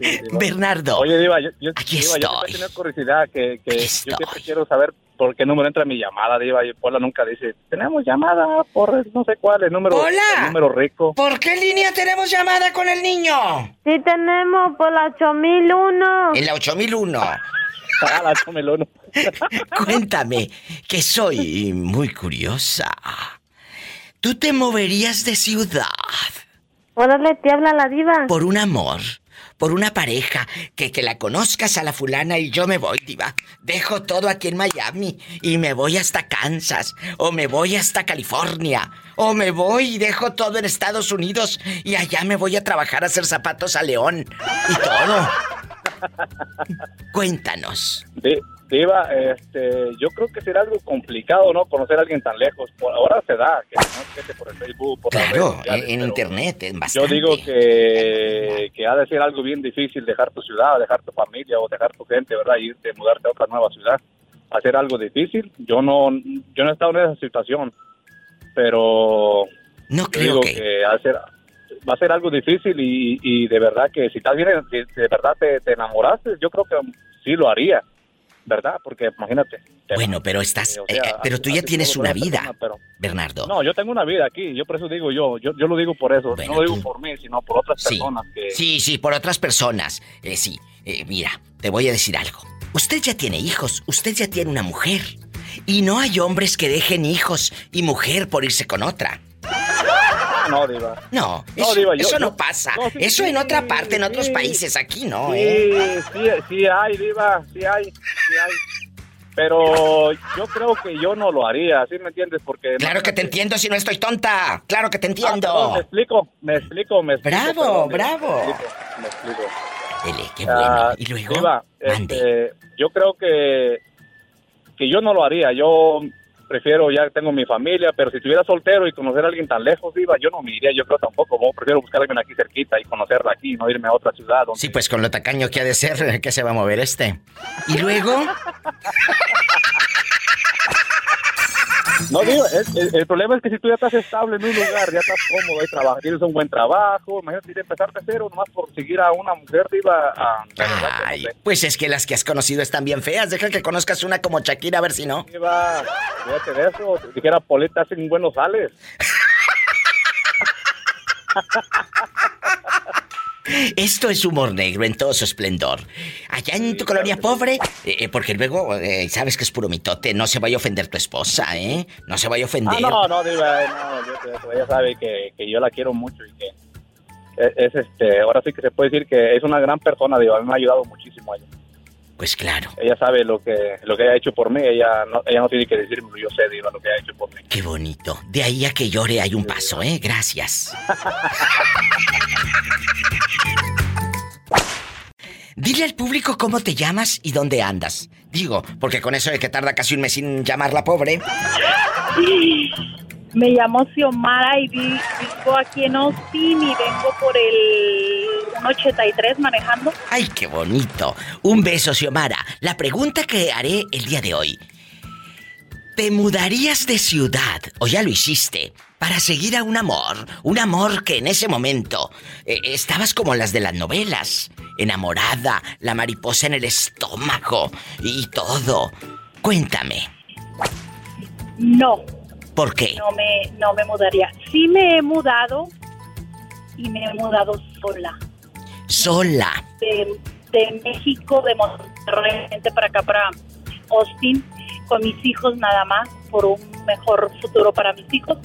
Sí, Diva. Bernardo. Oye, Diva, yo, yo, Aquí Diva, yo estoy. siempre he tenido curiosidad que, que yo siempre quiero saber por qué número entra mi llamada, Diva. Y Pola nunca dice, tenemos llamada por no sé cuál, el número, Hola. el número rico. ¿Por qué línea tenemos llamada con el niño? Sí tenemos por la 8001. En la 8001. Ah, la 8001. Cuéntame, que soy muy curiosa. ¿Tú te moverías de ciudad Órale, te habla la diva. por un amor? Por una pareja, que, que la conozcas a la fulana y yo me voy, diva. Dejo todo aquí en Miami y me voy hasta Kansas, o me voy hasta California, o me voy y dejo todo en Estados Unidos y allá me voy a trabajar a hacer zapatos a León y todo. Cuéntanos. Diva, este, yo creo que será algo complicado, ¿no? Conocer a alguien tan lejos. Por ahora se da, que no gente por el Facebook, por redes Claro, sociales, en, internet, en Yo digo que, que ha de ser algo bien difícil dejar tu ciudad, dejar tu familia o dejar tu gente, ¿verdad? Y irte, mudarte a otra nueva ciudad. Hacer algo difícil. Yo no, yo no he estado en esa situación, pero no yo creo digo que- va a ser, va a ser algo difícil y, y de verdad que si estás bien, si de verdad te, te enamoraste, yo creo que sí lo haría, ¿verdad? Porque imagínate. te- Bueno, pero estás, o sea, eh, pero tú ya tienes una vida, persona, pero- Bernardo. no, yo tengo una vida aquí, yo por eso digo yo, yo, yo lo digo por eso, no lo digo por mí, sino por otras Sí. personas que... Sí, sí, por otras personas. Eh, sí, Eh, mira, te voy a decir algo. Usted ya tiene hijos, usted ya tiene una mujer. Y no hay hombres que dejen hijos y mujer por irse con otra. No, Diva. No, No, eso, Diva, yo- eso yo- no pasa. no, sí, eso en otra parte, en otros países, aquí no, sí, ¿eh? sí, sí hay, Diva, sí hay, sí hay. Pero yo creo que yo no lo haría, ¿sí me entiendes? Porque... Claro que te entiendo si no estoy tonta. Claro que te Ah, entiendo. me explico, me explico, me explico. Bravo, perdón, bravo. Me explico, me explico. Dele, qué Ah. ¿Y luego? Diva, este, yo creo que que yo no lo haría. Yo prefiero, ya tengo mi familia, pero si estuviera soltero y conocer a alguien tan lejos, Diva, yo no me iría, yo creo tampoco, prefiero buscar a alguien aquí cerquita y conocerla aquí, no irme a otra ciudad. donde- Sí, pues con lo tacaño que ha de ser, que se va a mover este. Y luego, No, digo, el, el- el problema es que si tú ya estás estable en un lugar, ya estás cómodo, trabajo, tienes un buen trabajo, imagínate ir a empezar de cero nomás por seguir a una mujer, Diva, a, la verdad que no sé. pues es que las que has conocido están bien feas. Deja que conozcas una como Shakira a ver si no. Diva, fíjate de eso, si siquiera Poleta hacen buenos sales. Esto es humor negro en todo su esplendor. Allá en tu colonia pobre, eh, eh, porque luego eh, sabes que es puro mitote, no se vaya a ofender tu esposa, ¿eh? No se vaya a ofender. Ah, no, no, Diva, no, yo- yo- ella sabe que, que yo la quiero mucho y que es, es, este, ahora sí que se puede decir que es una gran persona, Diva, a mí me ha ayudado muchísimo ella. Pues claro. Ella sabe lo que lo que ha hecho por mí, ella no, ella no tiene que decirme, yo sé, Diva, lo que ha hecho por mí. Qué bonito. De ahí a que llore hay un paso, ¿eh? Gracias. Dile al público cómo te llamas y dónde andas. Digo, porque con eso de que tarda casi un mes sin llamar la pobre. Me llamo Xiomara y vi- vivo aquí en Austin y vengo por el 183 manejando. Ay, qué bonito. Un beso, Xiomara. La pregunta que haré el día de hoy. ¿Te mudarías de ciudad, o ya lo hiciste, para seguir a un amor? Un amor que en ese momento eh, estabas como las de las novelas. Enamorada, la mariposa en el estómago y todo. Cuéntame, No, ¿por qué? no me, no me mudaría. Sí me he mudado y me he mudado sola. Sola. De, de México, de Monterrey, para acá, para Austin, con mis hijos nada más, por un mejor futuro para mis hijos.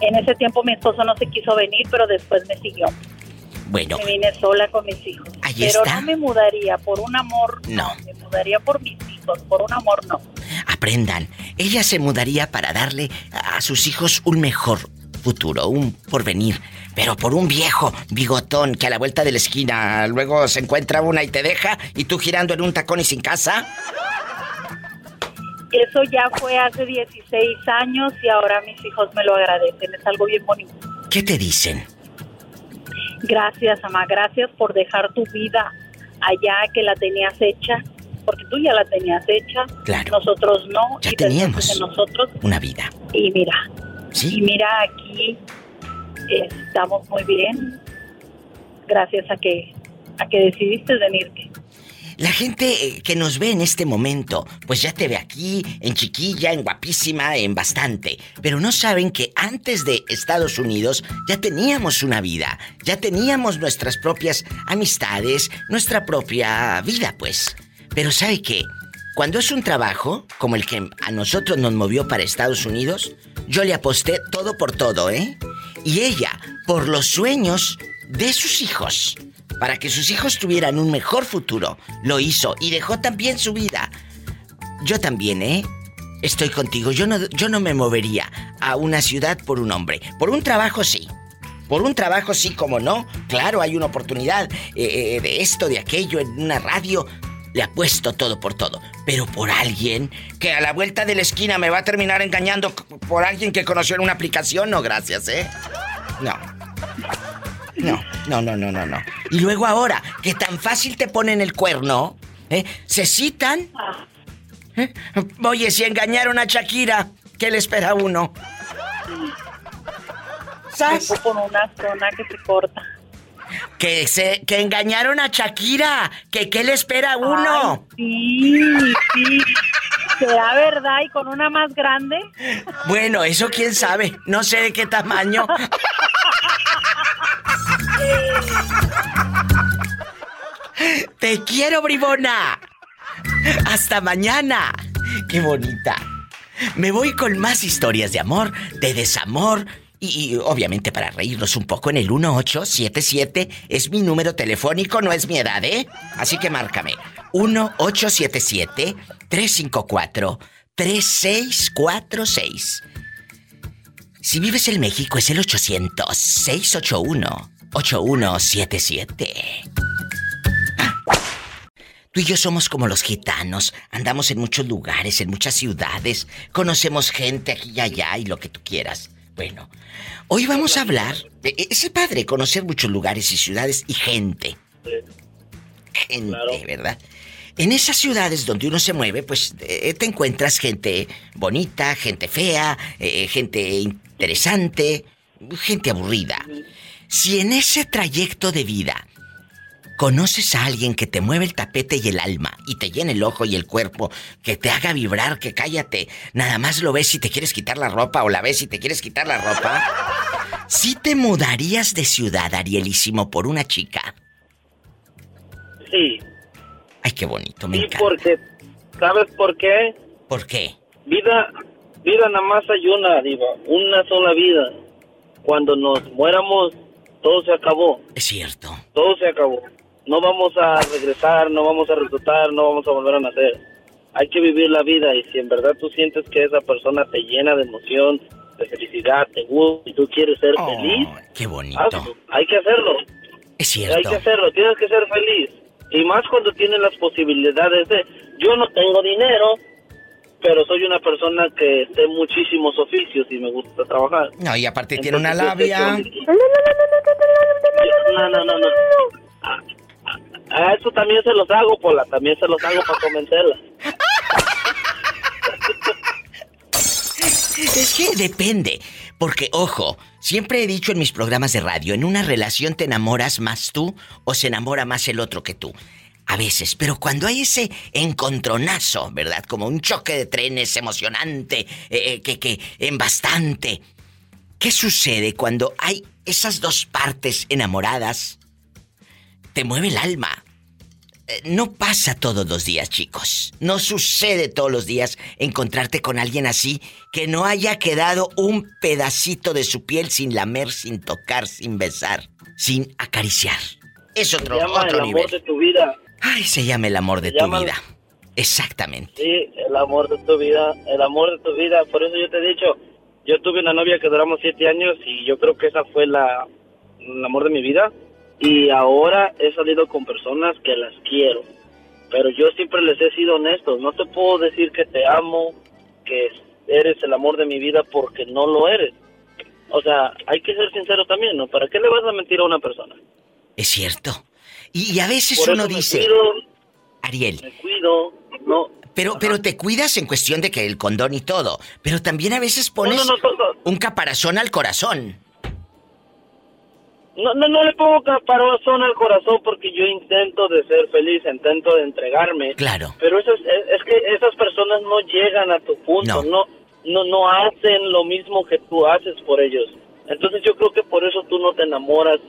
En ese tiempo mi esposo no se quiso venir, pero después me siguió. Bueno, Me vine sola con mis hijos. Ahí pero está. no me mudaría por un amor, no. me mudaría por mis hijos, por un amor no. Aprendan. Ella se mudaría para darle a sus hijos un mejor futuro, un porvenir. Pero por un viejo bigotón que a la vuelta de la esquina luego se encuentra una y te deja y tú girando en un tacón y sin casa. Eso ya fue hace 16 años y ahora mis hijos me lo agradecen. Es algo bien bonito. ¿Qué te dicen? Gracias, mamá. Gracias por dejar tu vida allá que la tenías hecha. Porque tú ya la tenías hecha. Claro. Nosotros no. Ya y teníamos. de nosotros. Una vida. Y mira. Sí. Y mira aquí. Estamos muy bien. Gracias a que, a que decidiste venirte. La gente eh, que nos ve en este momento, pues ya te ve aquí, en chiquilla, en guapísima, en bastante. Pero no saben que antes de Estados Unidos ya teníamos una vida, ya teníamos nuestras propias amistades, nuestra propia vida, pues. Pero ¿sabe qué? Cuando es un trabajo, como el que a nosotros nos movió para Estados Unidos, yo le aposté todo por todo, ¿eh? Y ella, por los sueños de sus hijos, para que sus hijos tuvieran un mejor futuro, lo hizo y dejó también su vida. Yo también, ¿eh? Estoy contigo. Yo no, yo no me movería a una ciudad por un hombre. Por un trabajo sí. Por un trabajo sí, como no. Claro, hay una oportunidad eh, eh, de esto, de aquello, en una radio. Le apuesto todo por todo. Pero por alguien que a la vuelta de la esquina me va a terminar engañando por alguien que conoció en una aplicación, no, gracias, ¿eh? No. No, no, no, no, no, no. Y luego ahora, que tan fácil te ponen el cuerno, ¿eh? Se citan. ¿Eh? Oye, si engañaron a Shakira, ¿qué le espera a uno? Vengo con una zona que se corta. Que se, que engañaron a Shakira, que qué le espera a uno. Sí, sí. ¿Será verdad? ¿Y con una más grande? Bueno, eso quién sabe, no sé de qué tamaño. Te quiero, bribona. Hasta mañana. Qué bonita. Me voy con más historias de amor, de desamor y, obviamente para reírnos un poco en el 1877 es mi número telefónico, no es mi edad, ¿eh? Así que márcame. 1877 354 3646. Si vives en México es el 800 681 8177. Tú y yo somos como los gitanos, andamos en muchos lugares, en muchas ciudades, conocemos gente aquí y allá y lo que tú quieras. Bueno, hoy vamos a hablar de ese padre, conocer muchos lugares y ciudades y gente. Gente, ¿verdad? En esas ciudades donde uno se mueve, pues eh, te encuentras gente bonita, gente fea, eh, gente interesante, gente aburrida. Si en ese trayecto de vida conoces a alguien que te mueve el tapete y el alma y te llena el ojo y el cuerpo, que te haga vibrar, que cállate, nada más lo ves si te quieres quitar la ropa o la ves si te quieres quitar la ropa, ¿sí te mudarías de ciudad, Arielísimo, por una chica? Sí. Ay, qué bonito, me Sí, encanta. porque, ¿sabes por qué? ¿Por qué? Vida, vida nada más hay una, Diva, una sola vida. Cuando nos muéramos, todo se acabó. Es cierto. Todo se acabó. No vamos a regresar, no vamos a resultar, no vamos a volver a nacer. Hay que vivir la vida y si en verdad tú sientes que esa persona te llena de emoción, de felicidad, te gusta y tú quieres ser feliz, Qué bonito. hazlo. Hay que hacerlo. Es Hay cierto. que hacerlo, tienes que ser feliz. Y más cuando tienes las posibilidades de... Yo no tengo dinero, pero soy una persona que sé muchísimos oficios y me gusta trabajar. No, y aparte tiene una labia. No, no, no, no. A eso también se los hago, Pola. También se los hago para convencerla. Es que depende. Porque, ojo, siempre he dicho en mis programas de radio, en una relación te enamoras más tú o se enamora más el otro que tú. A veces, pero cuando hay ese encontronazo, ¿verdad? Como un choque de trenes emocionante, eh, eh, que, que en bastante. ¿Qué sucede cuando hay esas dos partes enamoradas? Te mueve el alma. No pasa todos los días, chicos. No sucede todos los días encontrarte con alguien así que no haya quedado un pedacito de su piel sin lamer, sin tocar, sin besar, sin acariciar. Es otro, Se llama otro el amor nivel. de tu vida. Ay, se llama el amor de Se tu llama- vida. Exactamente. Sí, el amor de tu vida. El amor de tu vida. Por eso yo te he dicho, yo tuve una novia que duramos siete años y yo creo que esa fue la el amor de mi vida. Y ahora he salido con personas que las quiero. Pero yo siempre les he sido honesto. No te puedo decir que te amo, que eres el amor de mi vida porque no lo eres. O sea, hay que ser sincero también, ¿no? ¿Para qué le vas a mentir a una persona? Es cierto. Y, y a veces Por uno eso me dice, cuido, Ariel, me cuido, no. pero, pero te cuidas en cuestión de que el condón y todo. Pero también a veces pones no, no, no. un caparazón al corazón. No, no, no le pongo caparazón al corazón porque yo intento de ser feliz, intento de entregarme. Claro. Pero es, es- es que esas personas no llegan a tu punto, no. no, no, hacen lo mismo que tú haces por ellos. Entonces yo creo que por eso tú no te enamoras.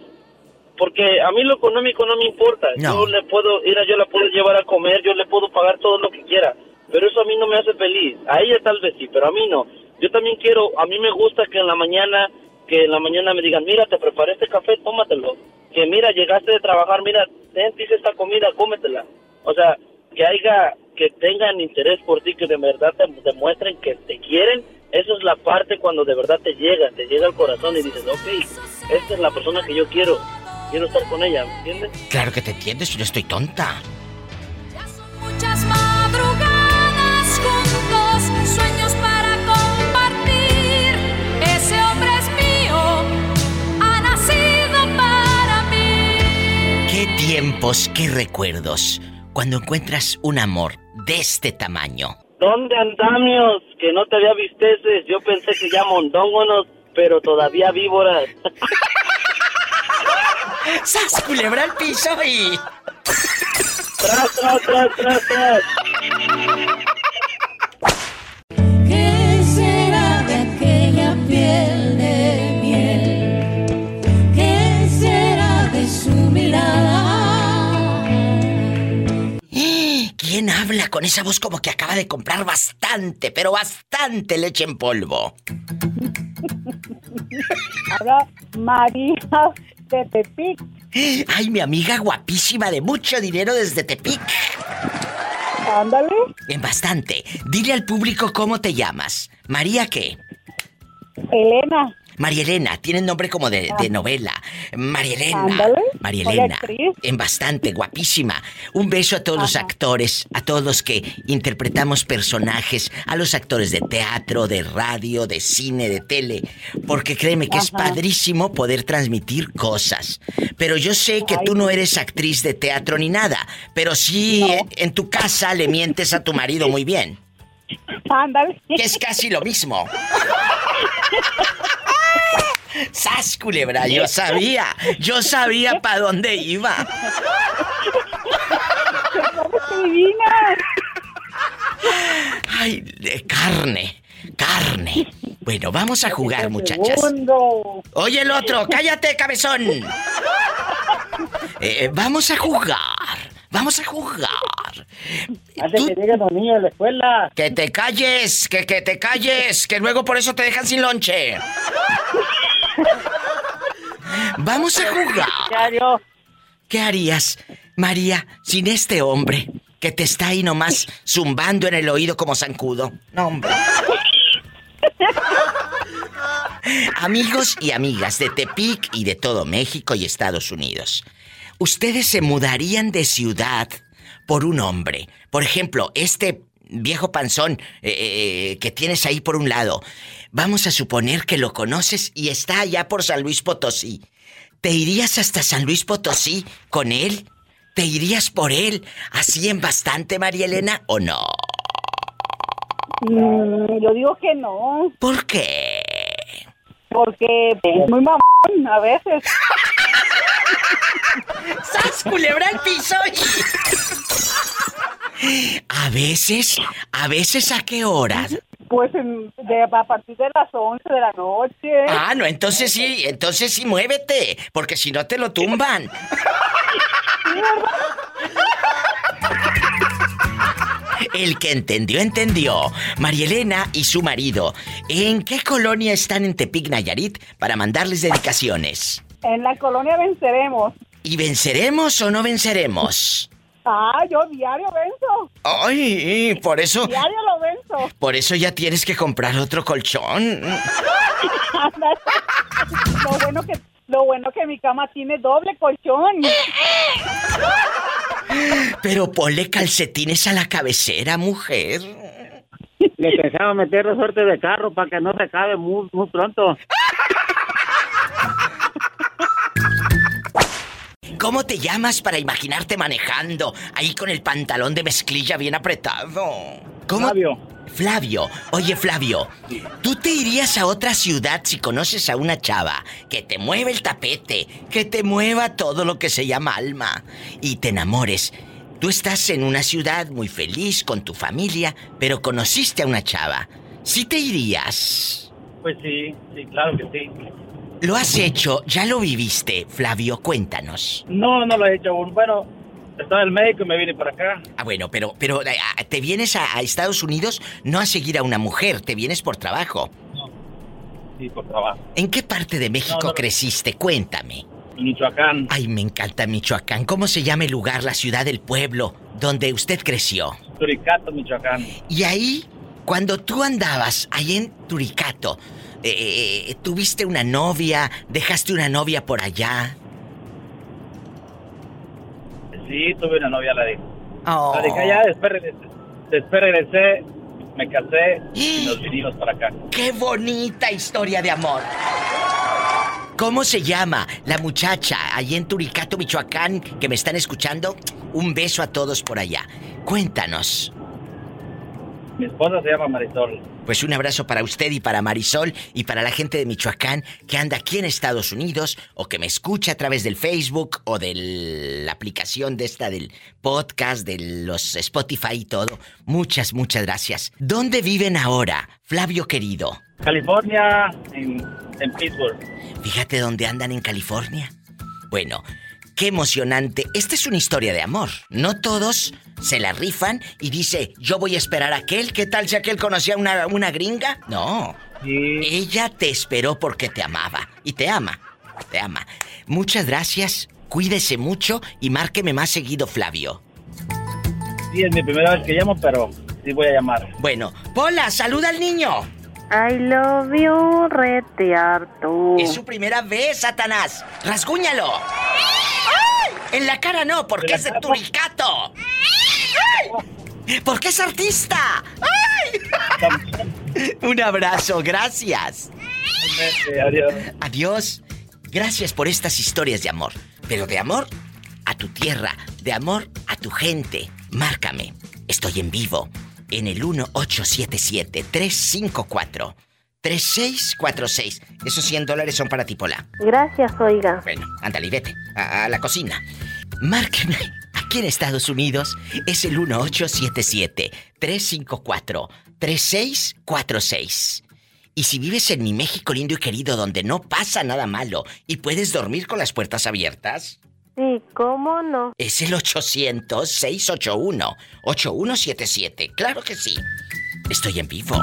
Porque a mí lo económico no me importa. Yo le puedo ir, a- yo la puedo llevar a comer, yo le puedo pagar todo lo que quiera. Pero eso a mí no me hace feliz. A ella tal vez sí, pero a mí no. Yo también quiero, a mí me gusta que en la mañana, que en la mañana me digan, mira, te preparé este café, tómatelo. Que mira, llegaste de trabajar, mira, ten, te hice esta comida, cómetela. O sea, que haya, que tengan interés por ti, que de verdad te demuestren que te quieren. Eso es la parte cuando de verdad te llega, te llega al corazón y dices, ok, esta es la persona que yo quiero. Quiero estar con ella, ¿me entiendes? Claro que te entiendes, yo no estoy tonta. Muchas madrugadas juntos, sueños ¿Qué tiempos, qué recuerdos cuando encuentras un amor de este tamaño? ¿Dónde andamios? Que no te había visteces. Yo pensé que ya mondóngonos, pero todavía víboras. ¡Sas, culebra al piso y... ¡Tras, tras, tras, tras, tras! ¿Quién habla con esa voz como que acaba de comprar bastante, pero bastante leche en polvo? Habla María de Tepic. Ay, mi amiga guapísima de mucho dinero desde Tepic. Ándale. En bastante. Dile al público cómo te llamas. ¿María qué? Elena. María Elena, tiene nombre como de, de novela. María Elena. María Elena. En bastante, guapísima. Un beso a todos los actores, a todos los que interpretamos personajes, a los actores de teatro, de radio, de cine, de tele. Porque créeme que es padrísimo poder transmitir cosas. Pero yo sé que tú no eres actriz de teatro ni nada. Pero sí en tu casa le mientes a tu marido muy bien. Ándale. Que es casi lo mismo. ¡Sas, culebra! Yo sabía. Yo sabía para dónde iba. Ay, de carne. Carne. Bueno, vamos a jugar, muchachas. Oye, el otro, cállate, cabezón. Eh, vamos a jugar. Vamos a jugar. Antes que lleguen los niños de la escuela. Que te calles, que, que te calles, que luego por eso te dejan sin lonche. Vamos a jugar. ¿Qué harías, María, sin este hombre que te está ahí nomás zumbando en el oído como zancudo? No, hombre. Amigos y amigas de Tepic y de todo México y Estados Unidos, ¿ustedes se mudarían de ciudad por un hombre? Por ejemplo, este viejo panzón eh, eh, que tienes ahí por un lado, vamos a suponer que lo conoces y está allá por San Luis Potosí. ¿Te irías hasta San Luis Potosí con él? ¿Te irías por él así en bastante, María Elena, o no? Mm, yo digo que no. ¿Por qué? Porque es muy mamón a veces. ¡Sas, culebra al piso! A veces, a veces a qué hora? Pues en- de, a partir de las 11 de la noche. Ah, no, entonces sí, entonces sí muévete, porque si no te lo tumban. El que entendió, entendió. María Elena y su marido, ¿en qué colonia están en Tepic, Nayarit para mandarles dedicaciones? En la colonia venceremos. ¿Y venceremos o no venceremos? Ah, yo diario venzo. Ay, por eso, Diario lo venzo. por eso ya tienes que comprar otro colchón. lo bueno que lo bueno que mi cama tiene doble colchón. Pero ponle calcetines a la cabecera, mujer. Le pensaba meter resorte de carro para que no se acabe muy, muy pronto. ¿Cómo te llamas para imaginarte manejando ahí con el pantalón de mezclilla bien apretado? ¿Cómo? Flavio. Flavio. Oye, Flavio, ¿tú te irías a otra ciudad si conoces a una chava que te mueve el tapete, que te mueva todo lo que se llama alma y te enamores? Tú estás en una ciudad muy feliz con tu familia, pero conociste a una chava. ¿Sí te irías? Pues sí, sí, claro que sí. ¿Lo has hecho? ¿Ya lo viviste, Flavio? Cuéntanos. No, no lo he hecho aún. Bueno, estaba el médico y me vine para acá. Ah, bueno, pero, pero eh, ah, te vienes a, a Estados Unidos no a seguir a una mujer, te vienes por trabajo. Sí, por trabajo. ¿En qué parte de México No, no. creciste? Cuéntame. Michoacán. Ay, me encanta Michoacán. ¿Cómo se llama el lugar, la ciudad, el pueblo donde usted creció? Turicato, Michoacán. Y ahí, cuando tú andabas ahí en Turicato, eh, eh, ¿tuviste una novia? ¿Dejaste una novia por allá? Sí, tuve una novia, la dije. Oh. La dije allá, después regresé, después regresé, me casé y nos vinimos para acá. ¡Qué bonita historia de amor! ¿Cómo se llama la muchacha allí en Turicato, Michoacán, que me están escuchando? Un beso a todos por allá. Cuéntanos. Mi esposa se llama Marisol. Pues un abrazo para usted y para Marisol y para la gente de Michoacán que anda aquí en Estados Unidos o que me escucha a través del Facebook o de la aplicación de esta del podcast, de los Spotify y todo. Muchas, muchas gracias. ¿Dónde viven ahora, Flavio querido? California, en, en Pittsburgh. Fíjate dónde andan en California. Bueno, qué emocionante. Esta es una historia de amor. No todos se la rifan y dice, yo voy a esperar a aquel. ¿Qué tal si aquel conocía una, una gringa? No. Ella te esperó porque te amaba. Y te ama. Te ama. Muchas gracias. Cuídese mucho y márqueme más seguido, Flavio. Sí, es mi primera vez que llamo, pero sí voy a llamar. Bueno, Pola, saluda al niño. I love you, rete harto. Es su primera vez, Satanás. ¡Rasguñalo! En la cara no, porque es de Turicato. Porque es artista. ¡Ay! Un abrazo, gracias. Adiós. Adiós. Gracias por estas historias de amor. Pero de amor a tu tierra, de amor a tu gente. Márcame. Estoy en vivo en el 1877-354-3646. Esos 100 dólares son para ti, Pola. Gracias, oiga. Bueno, ándale, vete a, a la cocina. Márquenme. Aquí en Estados Unidos es el 1877-354-3646. Y si vives en mi México lindo y querido donde no pasa nada malo y puedes dormir con las puertas abiertas, Sí, ¿cómo no? es el 800-681-8177. Claro que sí. Estoy en vivo.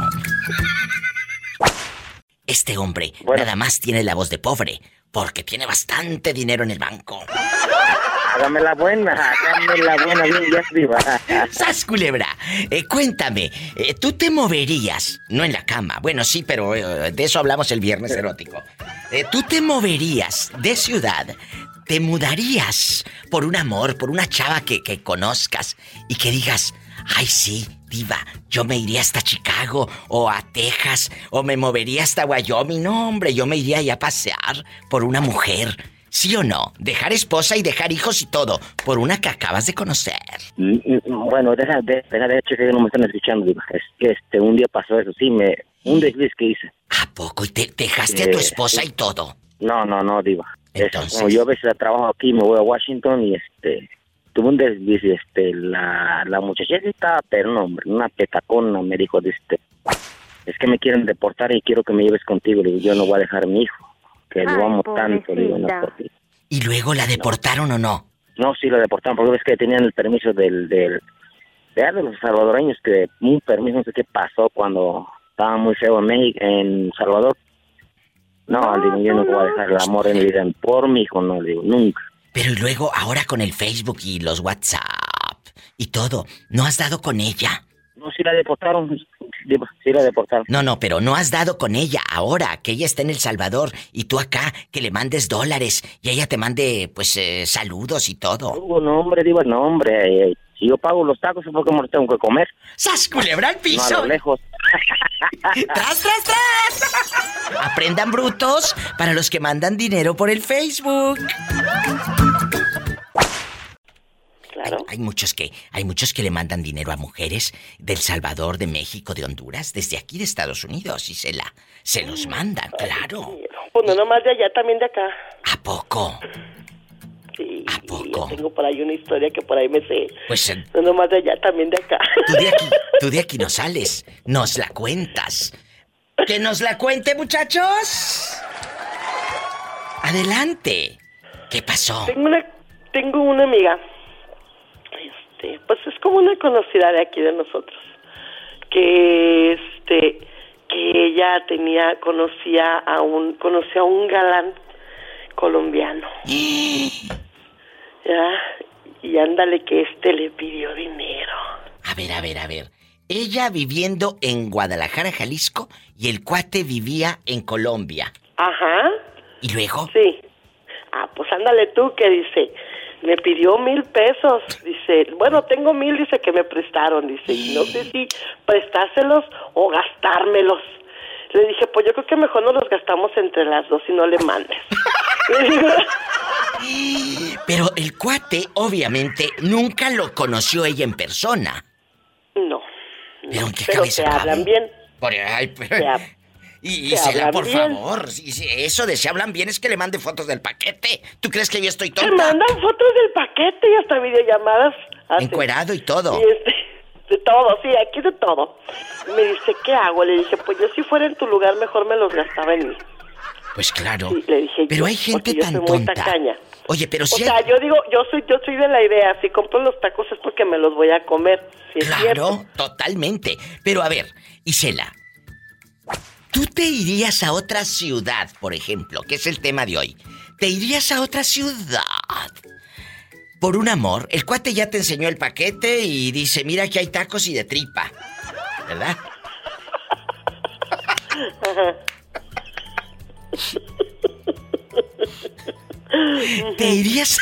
Este hombre nada más tiene la voz de pobre porque tiene bastante dinero en el banco. Hágame la buena, hágame la buena, bien ya arriba. ¡Sas, culebra! Eh, cuéntame, eh, ¿tú te moverías? No en la cama. Bueno, sí, pero eh, de eso hablamos el viernes erótico. Eh, ¿Tú te moverías de ciudad? ¿Te mudarías por un amor, por una chava que, que conozcas y que digas, ay sí, diva, yo me iría hasta Chicago o a Texas o me movería hasta Wyoming? No, hombre, yo me iría ahí a pasear por una mujer. ¿Sí o no? Dejar esposa y dejar hijos y todo por una que acabas de conocer. Mm, mm, Bueno, deja de, deja de hecho que no me están escuchando, diva. Es que este, un día pasó eso, sí, me, un desliz que hice. ¿A poco? ¿Y te dejaste a tu Eh, esposa y todo? No, no, no, diva. Es como yo a veces trabajo aquí, me voy a Washington y este, tuve un desliz, este, la, la muchachita, pero no, hombre, una petacona me dijo, este, es que me quieren deportar y quiero que me lleves contigo. Le digo, yo no voy a dejar a mi hijo, que Ay, lo amo tanto, le digo, no pobrecita. por ti. ¿Y luego la deportaron o no? No, sí, lo deportaron, porque ves que tenían el permiso del, del, de, de los salvadoreños, que un permiso, no sé qué pasó cuando estaba muy feo en México, en Salvador. No, digo, yo no voy a dejar el amor en mi vida por mi hijo, no, digo, nunca. Pero y luego, ahora con el Facebook y los WhatsApp y todo, ¿no has dado con ella? No, sí la deportaron, sí la deportaron. No, no, pero no has dado con ella ahora, que ella está en El Salvador y tú acá, que le mandes dólares y ella te mande, pues, eh, saludos y todo. Digo, no, hombre, digo, no, hombre, eh, si yo pago los tacos es porque me los tengo que comer. ¡Sas, culebra al No, a piso! lo lejos. ¡Tras, tras, tras! Aprendan brutos para los que mandan dinero por el Facebook. Claro. Hay, hay muchos que hay muchos que le mandan dinero a mujeres del Salvador, de México, de Honduras, desde aquí de Estados Unidos y se la se los mandan, claro. Pues no nomás de allá, también de acá. ¿A poco? Sí, ¿A poco? Yo tengo por ahí una historia que por ahí me sé. Pues eh, No nomás de allá, también de acá. tú de aquí, tú de aquí no sales, nos la cuentas. Que nos la cuente, muchachos. Adelante. ¿Qué pasó? Tengo una, tengo una amiga, este, pues es como una conocida de aquí de nosotros, que este, que ella tenía, conocía a un, conocía a un galán colombiano. ya, y ándale que este le pidió dinero. A ver, a ver, a ver. Ella viviendo en Guadalajara, Jalisco, y el cuate vivía en Colombia. Ajá. ¿Y luego? Sí. Ah, pues ándale tú que dice, me pidió mil pesos, dice, bueno, tengo mil, dice que me prestaron, dice, y no sé si prestárselos o gastármelos. Le dije, pues yo creo que mejor nos los gastamos entre las dos y no le mandes. Le digo, Pero el cuate, obviamente, nunca lo conoció ella en persona. no, ¿Pero en qué pero cabeza hablan bien. Por ay, pero- Y, se Isela, por bien. favor, si- si eso de se hablan bien es que le mande fotos del paquete. ¿Tú crees que yo estoy tonta? mandan fotos del paquete y hasta videollamadas. hacen. Encuerado y todo. Y este, de todo, sí, aquí de todo. Me dice, ¿qué hago? Le dije, pues yo si fuera en tu lugar mejor me los gastaba en mí. Pues claro. Sí, le dije Pero hay gente tan muy tonta. tacaña. Oye, pero O si sea, hay... yo digo, yo soy, yo soy de la idea, si compro los tacos es porque me los voy a comer. Claro, totalmente. Pero a ver, Isela, ¿tú te irías a otra ciudad, por ejemplo, que es el tema de hoy? ¿Te irías a otra ciudad? Por un amor, el cuate ya te enseñó el paquete y dice, mira que hay tacos y de tripa. ¿Verdad? ¿Te irías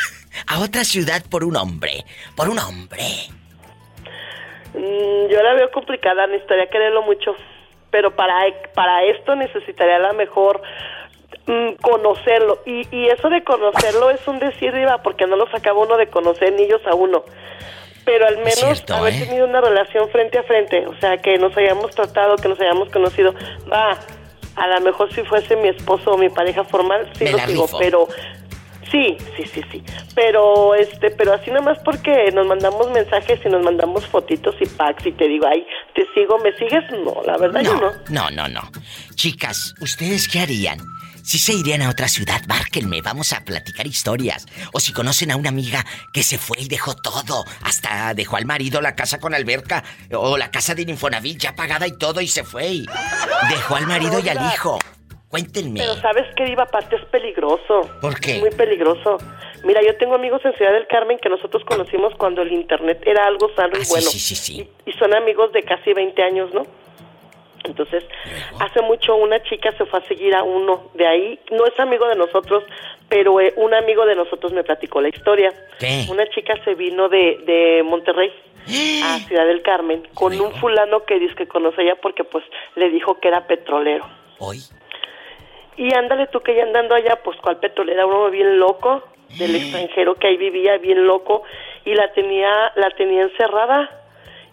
a otra ciudad por un hombre? Por un hombre. Mm, yo la veo complicada, necesitaría quererlo mucho. Pero para, para esto necesitaría a lo mejor mm, conocerlo. Y, y eso de conocerlo es un decir, Diva, porque no los acaba uno de conocer ni ellos a uno. Pero al menos cierto, haber ¿eh? tenido una relación frente a frente. O sea, que nos hayamos tratado, que nos hayamos conocido. Va, a lo mejor si fuese mi esposo o mi pareja formal, sí Me lo digo. Pero Sí, sí, sí, sí. Pero este, pero así nada más porque nos mandamos mensajes y nos mandamos fotitos y packs y te digo, ay, te sigo, ¿me sigues? No, la verdad yo no. No, no, no. Chicas, ¿ustedes qué harían? Si se irían a otra ciudad, márquenme, vamos a platicar historias. O si conocen a una amiga que se fue y dejó todo, hasta dejó al marido la casa con alberca, o la casa de Infonavit ya pagada y todo y se fue y dejó al marido y al hijo. Cuéntenme. Pero sabes que Diva, aparte es peligroso. ¿Por qué? Es muy peligroso. Mira, yo tengo amigos en Ciudad del Carmen que nosotros conocimos cuando el internet era algo sano y Ah, bueno. sí, sí, sí. Y, y son amigos de casi 20 años, ¿no? Entonces, hace mucho una chica se fue a seguir a uno de ahí. No es amigo de nosotros, pero eh, un amigo de nosotros me platicó la historia. ¿Qué? Una chica se vino de, de Monterrey a Ciudad del Carmen con un fulano que dice que conoce ella porque pues le dijo que era petrolero. Hoy. Y ándale tú que ya andando allá, pues cual petrolera, uno bien loco del extranjero que ahí vivía, bien loco, y la tenía, la tenía encerrada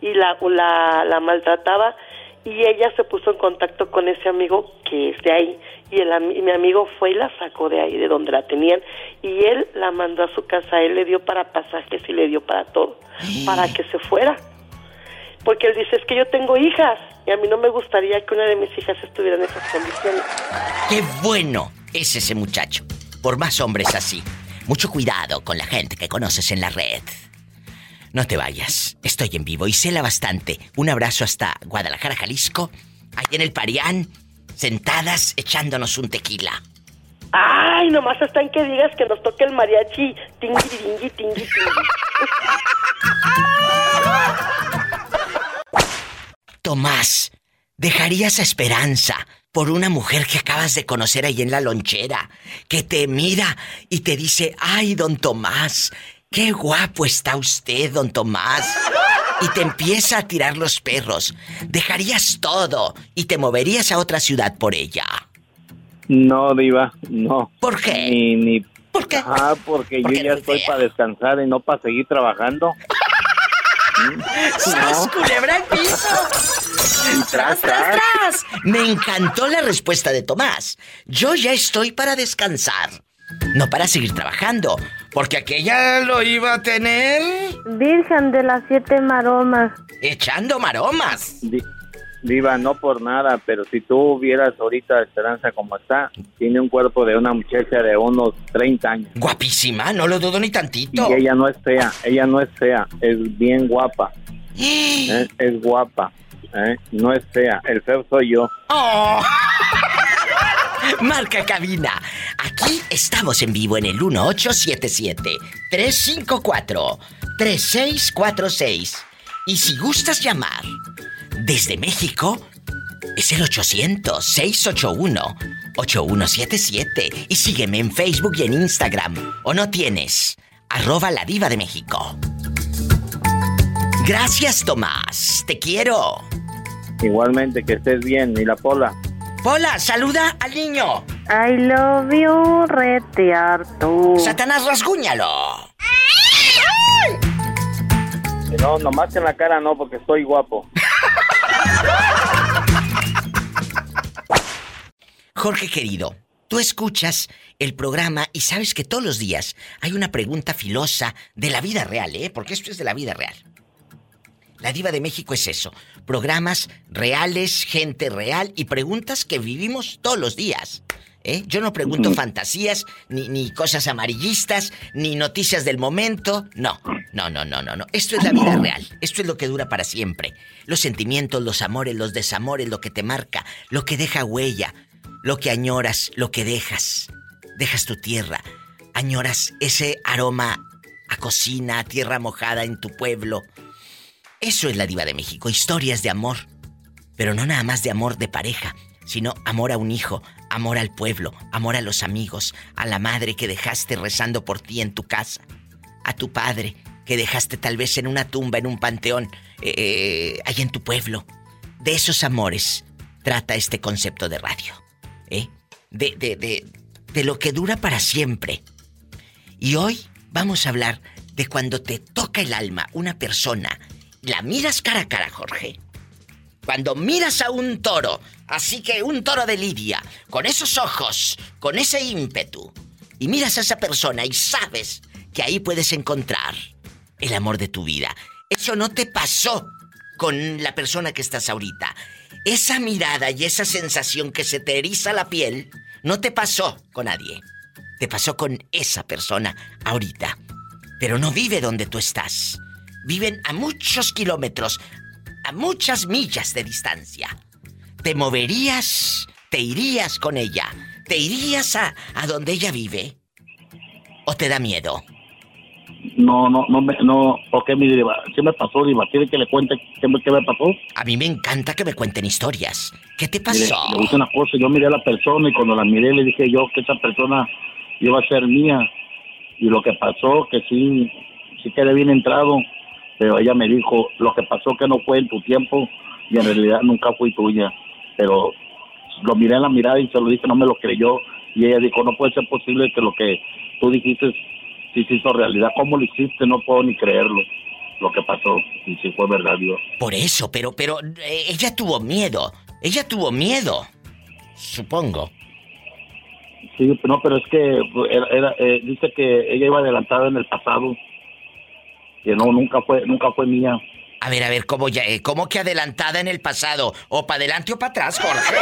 y la, la, la maltrataba y ella se puso en contacto con ese amigo que es de ahí y, el, y mi amigo fue y la sacó de ahí, de donde la tenían y él la mandó a su casa, él le dio para pasajes y le dio para todo, para que se fuera. Porque él dice, es que yo tengo hijas y a mí no me gustaría que una de mis hijas estuviera en esas condiciones. ¡Qué bueno es ese muchacho! Por más hombres así. Mucho cuidado con la gente que conoces en la red. No te vayas, estoy en vivo y cela bastante. Un abrazo hasta Guadalajara, Jalisco, ahí en el Parián, sentadas echándonos un tequila. Ay, nomás está en que digas que nos toque el mariachi. Tingui, tingui, tingui, tingui. Tomás, ¿dejarías a Esperanza por una mujer que acabas de conocer ahí en la lonchera? Que te mira y te dice, ay, don Tomás, qué guapo está usted, don Tomás. Y te empieza a tirar los perros. ¿Dejarías todo y te moverías a otra ciudad por ella? No, Diva, no. ¿Por qué? Ni, ni... ¿Por qué? Ah, porque Porque yo ya estoy para descansar y no para seguir trabajando. ¡Sas, culebra al piso! ¡Tras, tras, tras! Me encantó la respuesta de Tomás. Yo ya estoy para descansar. No para seguir trabajando. Porque aquella lo iba a tener Virgen de las siete maromas. echando maromas. Di- Diva, no por nada, pero si tú vieras ahorita a Esperanza como está, tiene un cuerpo de una muchacha de unos 30 años. Guapísima, no lo dudo ni tantito. Y ella no es fea, ella no es fea, es bien guapa. ¿eh? Es guapa, ¿eh? no es fea, el feo soy yo. Oh. Marca cabina. Aquí estamos en vivo en el 1877-354-3646. Y si gustas llamar desde México, es el 800-681-8177. Y sígueme en Facebook y en Instagram. ¿O no tienes? Arroba la diva de México. Gracias, Tomás. Te quiero. Igualmente, que estés bien, y la pola. Pola, saluda al niño. I love you, rete harto. Satanás, rasguñalo. No, nomás en la cara no, porque estoy guapo. Jorge querido, tú escuchas el programa y sabes que todos los días hay una pregunta filosa de la vida real, ¿eh? Porque esto es de la vida real. La diva de México es eso. Programas reales, gente real y preguntas que vivimos todos los días. ¿Eh? Yo no pregunto fantasías, ni, ni cosas amarillistas, ni noticias del momento. No, no, no, no, no, no. Esto es la vida real. Esto es lo que dura para siempre. Los sentimientos, los amores, los desamores, lo que te marca, lo que deja huella, lo que añoras, lo que dejas. Dejas tu tierra, añoras ese aroma a cocina, a tierra mojada en tu pueblo. Eso es la diva de México, historias de amor. Pero no nada más de amor de pareja, sino amor a un hijo, amor al pueblo, amor a los amigos, a la madre que dejaste rezando por ti en tu casa, a tu padre que dejaste tal vez en una tumba, en un panteón, eh, ahí en tu pueblo. De esos amores trata este concepto de radio. ¿eh? De, de, de, de lo que dura para siempre. Y hoy vamos a hablar de cuando te toca el alma una persona, la miras cara a cara, Jorge. Cuando miras a un toro, así que un toro de lidia, con esos ojos, con ese ímpetu, y miras a esa persona y sabes que ahí puedes encontrar el amor de tu vida. Eso no te pasó con la persona que estás ahorita. Esa mirada y esa sensación que se te eriza la piel no te pasó con nadie. Te pasó con esa persona ahorita. Pero no vive donde tú estás. Viven a muchos kilómetros, a muchas millas de distancia. ¿Te moverías? ¿Te irías con ella? ¿Te irías a, a donde ella vive? ¿O te da miedo? No, no, no, me, no, ok, mi diva, ¿qué me pasó, diva? ¿Quiere que le cuente qué me, qué me pasó? A mí me encanta que me cuenten historias. ¿Qué te pasó? le hice una cosa, yo miré a la persona y cuando la miré le dije yo que esa persona iba a ser mía. Y lo que pasó, que sí, sí quedé bien entrado, pero ella me dijo, lo que pasó que no fue en tu tiempo y en realidad nunca fue tuya. Pero lo miré en la mirada y se lo dije, no me lo creyó. Y ella dijo, no puede ser posible que lo que tú dijiste sí se hizo realidad. ¿Cómo lo hiciste? No puedo ni creerlo. Lo que pasó, y sí fue verdad, Dios. Por eso, pero, pero eh, ella tuvo miedo. Ella tuvo miedo. Supongo. Sí, no, pero es que era, era, eh, dice que ella iba adelantada en el pasado. Que no, nunca fue, nunca fue mía. A ver, a ver, ¿cómo, ya, eh, ¿cómo que adelantada en el pasado? ¿O para adelante o para atrás, Jorge?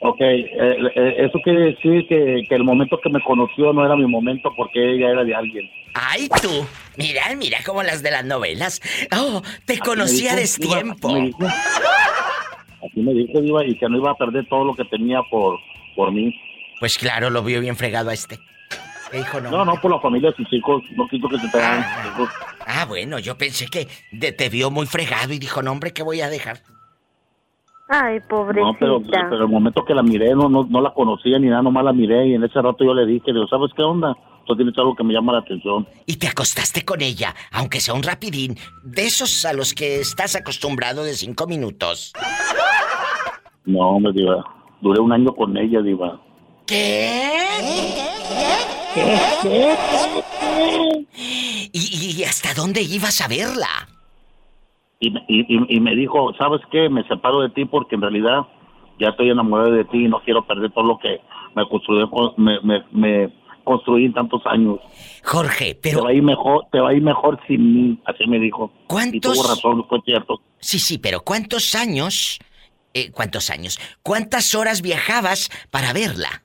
Ok, eh, eh, eso quiere decir que, que el momento que me conoció no era mi momento porque ella era de alguien. ¡Ay, tú! Mira, mira como las de las novelas. Oh, te conocí a me dijo, destiempo. me dijo. Así me dijo, Diva, y que no iba a perder todo lo que tenía por, por mí. Pues claro, lo vio bien fregado a este. ¿Qué dijo no? No, no, por la familia de sus hijos. No quiso que se pegaran sus hijos. Ah, bueno, yo pensé que de- te vio muy fregado y dijo, no, hombre, ¿qué voy a dejar? Ay, pobrecita. No, pero, pero el momento que la miré, no, no, no la conocía ni nada, nomás la miré y en ese rato yo le dije, digo, ¿sabes qué onda? Tú tienes algo que me llama la atención. Y te acostaste con ella, aunque sea un rapidín, de esos a los que estás acostumbrado de cinco minutos. No, hombre, Diva. Duré un año con ella, Diva. ¿Y, y hasta dónde ibas a verla? Y, me- y, y- y me dijo, ¿sabes qué? Me separo de ti porque en realidad ya estoy enamorado de ti y no quiero perder todo lo que me construí, me, me, me construí en tantos años. Jorge, pero... Te va a ir mejor, te va a ir mejor sin mí, así me dijo. Y ¿Cuántos- tuvo razón, fue cierto. Sí, sí, pero ¿cuántos años? eh, ¿Cuántos años? ¿Cuántas horas viajabas para verla?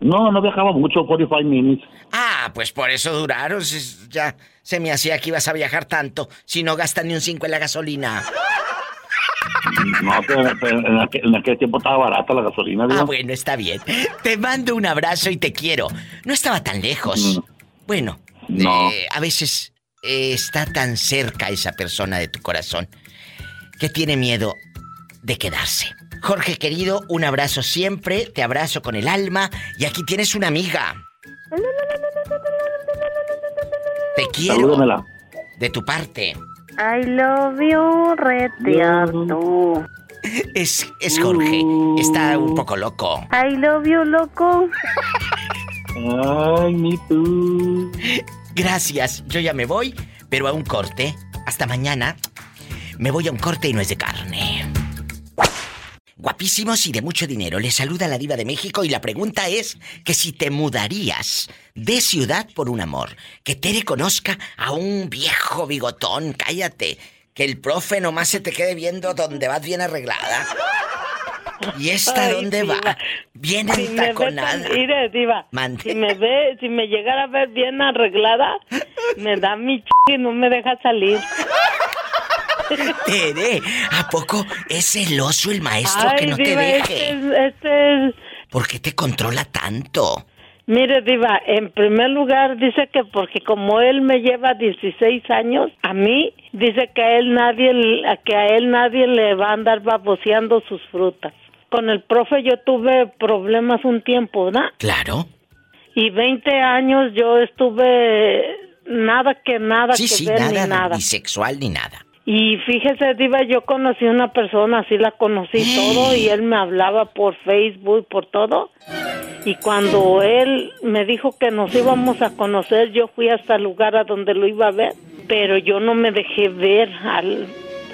No, no viajaba mucho, 45 minutes. Ah, pues por eso duraron. Ya se me hacía que ibas a viajar tanto si no gastas ni un 5 en la gasolina. No, pero, pero en, aquel, en aquel tiempo estaba barata la gasolina. Ah, bueno, está bien. Te mando un abrazo y te quiero. No estaba tan lejos. Bueno, No. eh, a veces eh, está tan cerca esa persona de tu corazón que tiene miedo de quedarse. Jorge querido, un abrazo siempre, te abrazo con el alma y aquí tienes una amiga. Te quiero Salúdamela. de tu parte. I love you, reteando. Es, es Jorge, está un poco loco. I love you, loco. Ay, mi tú. Gracias, yo ya me voy, pero a un corte. Hasta mañana. Me voy a un corte y no es de carne. Guapísimos y de mucho dinero. Les saluda la diva de México y la pregunta es que si te mudarías de ciudad por un amor, que Tere conozca a un viejo bigotón, cállate, que el profe nomás se te quede viendo donde vas bien arreglada. ¿Y esta Ay, dónde diva. va? Bien Si me ve entaconada. mire, diva, si me ve, si me llegara a ver bien arreglada, me da mi ch... y no me deja salir. Tere, ¿a poco es celoso el maestro Ay, que no te diva, deje? Este es, este es- ¿Por qué te controla tanto? Mire, Diva, en primer lugar dice que porque como él me lleva 16 años, a mí dice que a él nadie, que a él nadie le va a andar baboseando sus frutas. Con el profe yo tuve problemas un tiempo, ¿verdad? Claro. Y 20 años yo estuve nada que nada Sí, que sí, ver nada, ni nada. ni sexual ni nada. Y fíjese, Diva, yo conocí una persona, así la conocí todo, y él me hablaba por Facebook, por todo. Y cuando él me dijo que nos íbamos a conocer, yo fui hasta el lugar a donde lo iba a ver, pero yo no me dejé ver al,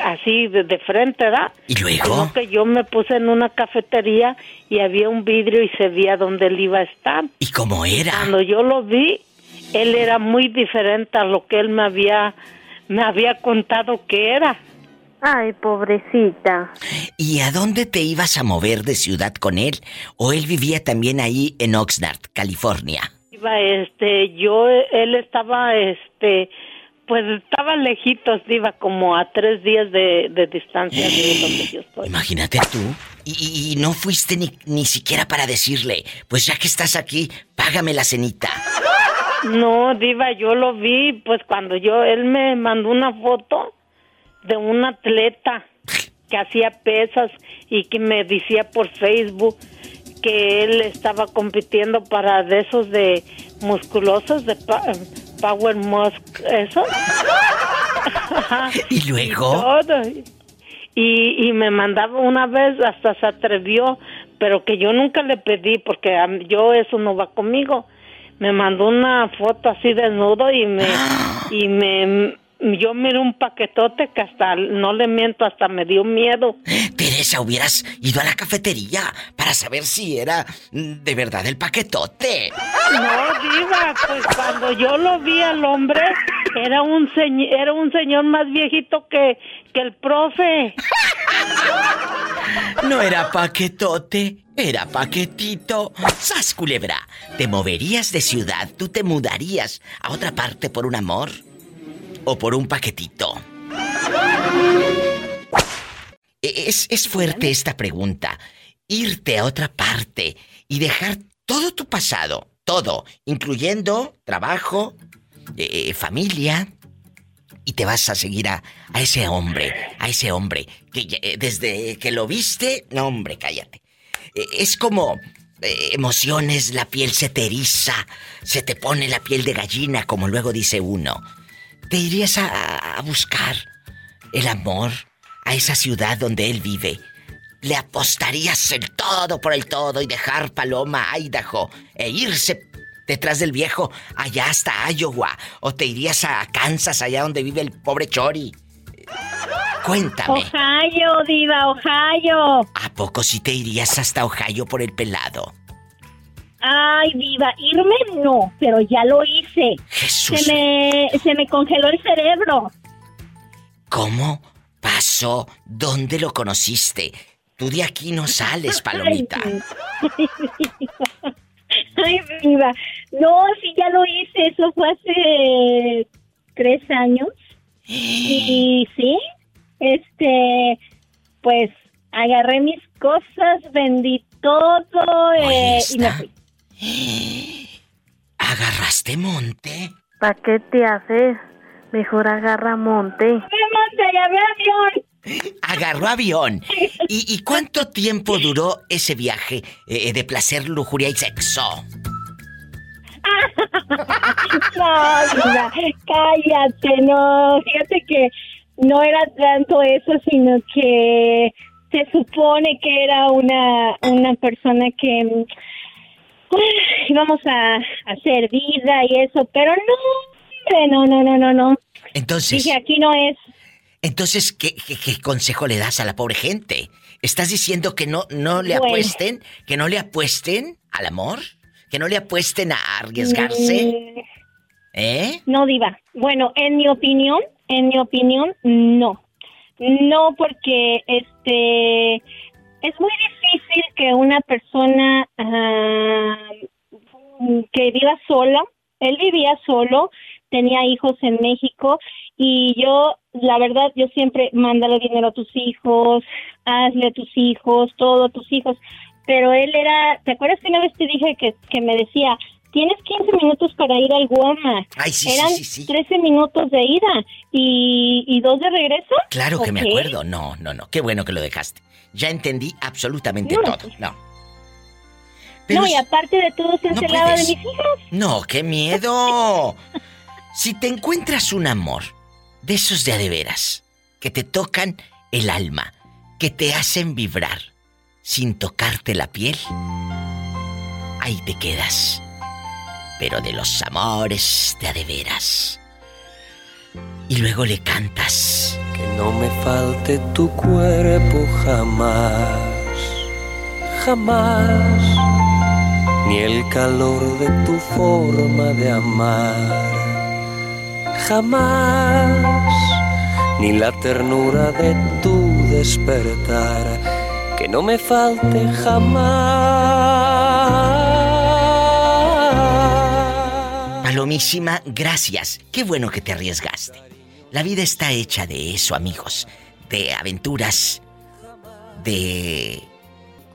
así de, de frente, ¿verdad? ¿Y luego? Sino que yo me puse en una cafetería y había un vidrio y se veía dónde él iba a estar. ¿Y cómo era? Cuando yo lo vi, él era muy diferente a lo que él me había me había contado que era. Ay, pobrecita. ¿Y a dónde te ibas a mover de ciudad con él? ¿O él vivía también ahí en Oxnard, California? Iba, este, yo, él estaba, este, pues estaba lejitos, iba como a tres días de, de distancia de donde yo estoy. Imagínate tú. Y, y- y no fuiste ni, ni siquiera para decirle, pues ya que estás aquí, págame la cenita. No, Diva, yo lo vi, pues cuando yo, él me mandó una foto de un atleta que hacía pesas y que me decía por Facebook que él estaba compitiendo para de esos de musculosos, de pa- Power Musk, eso. ¿Y luego? Y, y me mandaba una vez, hasta se atrevió, pero que yo nunca le pedí porque a yo eso no va conmigo. Me mandó una foto así desnudo y me y me yo miré un paquetote que hasta no le miento, hasta me dio miedo. Teresa, hubieras ido a la cafetería para saber si era mm, de verdad el paquetote. No, diva, pues cuando yo lo vi al hombre era un señ- era un señor más viejito que que el profe. No era paquetote, era paquetito. ¡Sas, culebra! ¿Te moverías de ciudad? ¿Tú te mudarías a otra parte por un amor? ¿O por un paquetito? E- Es, es fuerte esta pregunta. Irte a otra parte y dejar todo tu pasado, todo, incluyendo trabajo, eh, eh, familia, y te vas a seguir a, a ese hombre, a ese hombre, que eh, desde que lo viste, no hombre, cállate. Es como eh, emociones, la piel se te eriza, se te pone la piel de gallina, como luego dice uno. Te irías a, a buscar el amor a esa ciudad donde él vive. Le apostarías el todo por el todo y dejar Paloma, Idaho, e irse detrás del viejo allá hasta Iowa. O te irías a Kansas, allá donde vive el pobre Chori. Cuéntame, Ohio, diva, Ohio. ¿a poco si te irías hasta Ohio por el pelado? Ay, diva, irme no, pero ya lo hice. Jesús. Se me, se me congeló el cerebro. ¿Cómo pasó? ¿Dónde lo conociste? Tú de aquí no sales, Palomita. Ay, diva. No, sí, ya lo hice. Eso fue hace tres años. Y sí, este, pues agarré mis cosas, vendí todo eh, y me fui. ¿Agarraste monte? ¿Para qué te haces? Mejor agarra monte. monte, agarré avión! Agarró avión. ¿Y, y cuánto tiempo duró ese viaje eh, de placer, lujuria y sexo? No, diva, cállate, no. Fíjate que no era tanto eso, sino que se supone que era una, una persona que íbamos a, a hacer vida y eso, pero no, no, no, no, no, no. Entonces, Dije, aquí no es. entonces ¿qué, qué, qué consejo le das a la pobre gente? ¿Estás diciendo que no, no le Bueno. apuesten? ¿Que no le apuesten al amor? ¿Que no le apuesten a arriesgarse? Mm, ¿Eh? No, Diva. Bueno, en mi opinión, en mi opinión, no. No, porque este es muy difícil que una persona ah, que viva sola, él vivía solo, tenía hijos en México y yo, la verdad, yo siempre mándale dinero a tus hijos, hazle a tus hijos, todo a tus hijos. Pero él era, ¿te acuerdas que una vez te dije que, que me decía, tienes 15 minutos para ir al Walmart. Ay, sí, sí, Eran sí, sí. 13 minutos de ida y, y dos de regreso. Claro que me acuerdo. No, no, no. Qué bueno que lo dejaste. Ya entendí absolutamente No. todo. No. Pero no, y aparte de todo se No de mis hijos. No, qué miedo. si te encuentras un amor de esos de a de veras, que te tocan el alma, que te hacen vibrar sin tocarte la piel, ahí te quedas. Pero de los amores de a de veras. Y luego le cantas. Que no me falte tu cuerpo jamás, jamás, ni el calor de tu forma de amar, jamás, ni la ternura de tu despertar, que no me falte jamás. Palomísima, gracias. Qué bueno que te arriesgaste. La vida está hecha de eso, amigos. De aventuras, de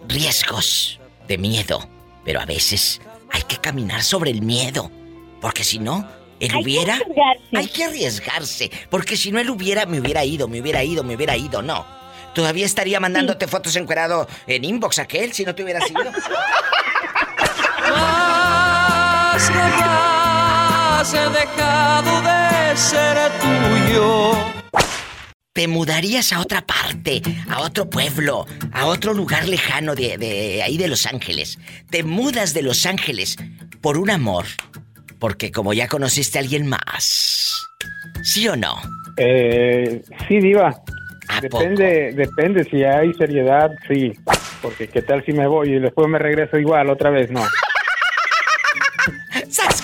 riesgos, de miedo. Pero a veces hay que caminar sobre el miedo. Porque si no, él Hay hubiera... Hay que arriesgarse. Porque si no, él hubiera, me hubiera ido, me hubiera ido, me hubiera ido. No. Todavía estaría mandándote fotos encuerado en inbox aquel si no te hubieras ido. Más jamás he dejado de ser tuyo. ¿Te mudarías a otra parte, a otro pueblo, a otro lugar lejano de, de ahí de Los Ángeles? ¿Te mudas de Los Ángeles por un amor? Porque como ya conociste a alguien más. ¿Sí o no? Eh, sí, Diva. Depende, depende si hay seriedad, sí. Porque qué tal si me voy y después me regreso igual otra vez, no.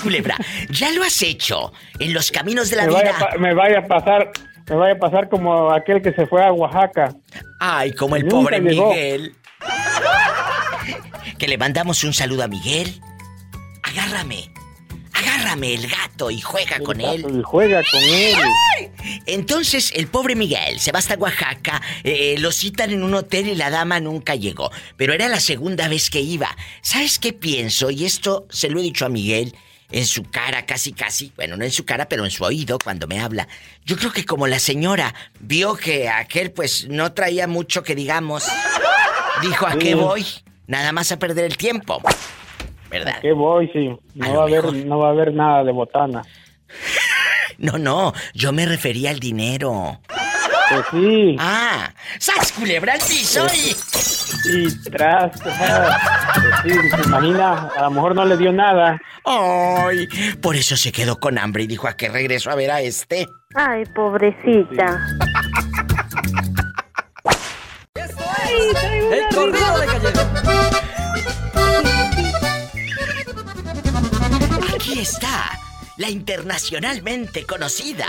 ¡Sas, culebra! Ya lo has hecho en los caminos de la me, vida. me vaya a pasar, me vaya a pasar como aquel que se fue a Oaxaca. Ay, como el Nunca pobre llegó. Miguel. Que le mandamos un saludo a Miguel. Agárrame. Agárrame el gato y juega con él. Y juega con él. Entonces el pobre Miguel se va hasta Oaxaca, eh, lo citan en un hotel y la dama nunca llegó. Pero era la segunda vez que iba. ¿Sabes qué pienso? Y esto se lo he dicho a Miguel en su cara, casi casi, bueno, no en su cara, pero en su oído cuando me habla. Yo creo que como la señora vio que aquel pues no traía mucho que digamos, dijo, ¿a qué voy? Nada más a perder el tiempo. ¿Verdad? ¿Qué voy? Sí. No va, a haber, no va a haber nada de botana. No, no, yo me refería al dinero. Pues sí. Ah, ¡sas culebra al piso y... Y tras. Pues sí, se imagina, a lo mejor no le dio nada. Ay, por eso se quedó con hambre y dijo a qué regreso a ver a este. Ay, pobrecita. El corrido de. Aquí está, la internacionalmente conocida.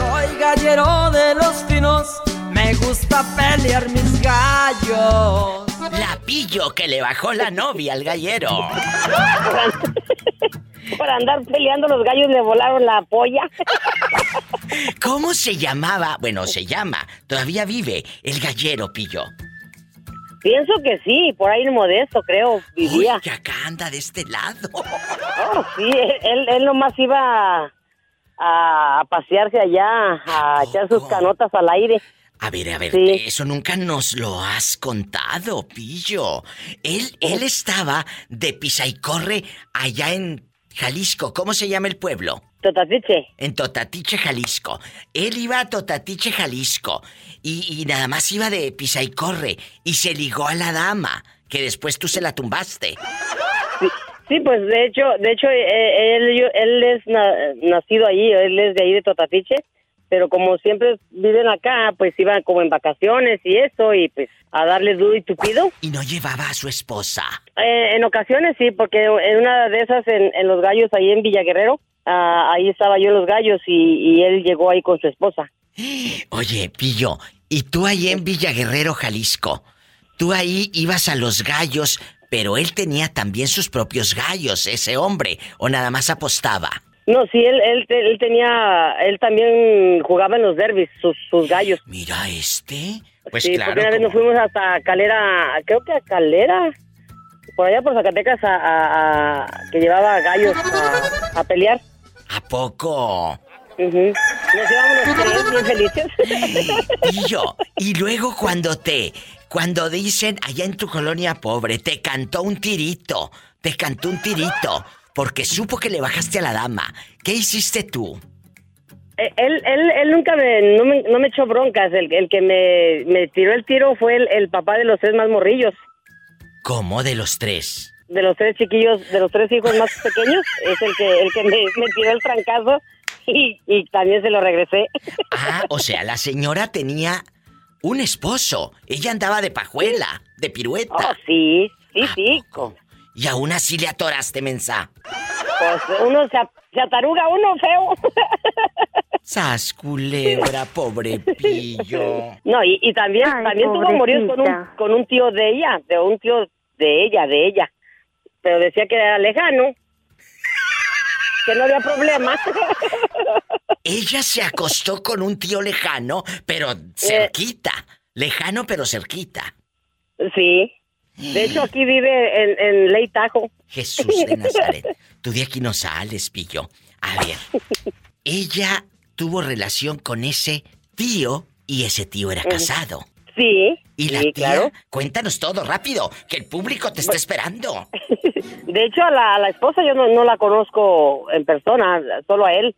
Soy gallero de los finos, me gusta pelear mis gallos. La pillo que le bajó la novia al gallero. Por andar peleando los gallos le volaron la polla. ¿Cómo se llamaba? Bueno, se llama, todavía vive, el gallero pillo. Pienso que sí, por ahí el modesto, creo, vivía. Uy, que acá anda de este lado. Oh, sí, él, él nomás iba a, a pasearse allá, a echar sus canotas al aire. A ver, a ver, Sí. eso nunca nos lo has contado, pillo. Él, él estaba de pisa y corre allá en Jalisco. ¿Cómo se llama el pueblo? Totatiche. En Totatiche, Jalisco. Él iba a Totatiche, Jalisco. Y, y nada más iba de pisa y corre. Y se ligó a la dama, que después tú se la tumbaste. Sí, pues de hecho, de hecho, eh, él, yo- él es na- nacido allí, él es de ahí de Totatiche, pero como siempre viven acá, pues iban como en vacaciones y eso, y pues a darle duro y tupido. Y no llevaba a su esposa. Eh, en ocasiones sí, porque en una de esas, en, en Los Gallos, ahí en Villaguerrero, ah, ahí estaba yo en Los Gallos y, y él llegó ahí con su esposa. Oye, pillo, ¿y tú ahí en Villa Guerrero, Jalisco? Tú ahí ibas a los gallos, pero él tenía también sus propios gallos, ese hombre, o nada más apostaba. No, sí, él, él, él tenía, él también jugaba en los derbis, sus, sus gallos. Mira este. Pues sí, claro. porque una vez nos fuimos hasta Calera, creo que a Calera, por allá por Zacatecas a, a- a- que llevaba gallos a, a pelear. ¿A poco? Nos íbamos los tres bien felices. Y yo, y luego cuando te, cuando dicen allá en tu colonia pobre, te cantó un tirito, te cantó un tirito, porque supo que le bajaste a la dama. ¿Qué hiciste tú? Eh, Él, él, él nunca me no, me, no me echó broncas. El, el que me, me tiró el tiro fue el, el papá de los tres más morrillos. ¿Cómo de los tres? De los tres chiquillos, de los tres hijos más pequeños. Es el que, el que me, me tiró el trancazo y, y también se lo regresé. Ah, o sea, la señora tenía un esposo. Ella andaba de pajuela, de pirueta. Oh, sí, sí, sí. Y aún así le atoraste, mensa. Pues uno se, ataruga uno feo. Sas, culebra, pobre pillo. No, y, y también, Ay, también tuvo morir con un, con un tío de ella, de un tío de ella, de ella. Pero decía que era lejano, que no había problema. Ella se acostó con un tío lejano, pero cerquita. Lejano, pero cerquita. Sí. De hecho, aquí vive en, en Ley Tajo. Jesús de Nazaret. Tú de aquí no sales, pillo. A ver. Ella tuvo relación con ese tío y ese tío era casado. Sí. ¿Y la sí, tía? claro. Cuéntanos todo rápido, que el público te está esperando. De hecho, a la, a la esposa yo no, no la conozco en persona, solo a él.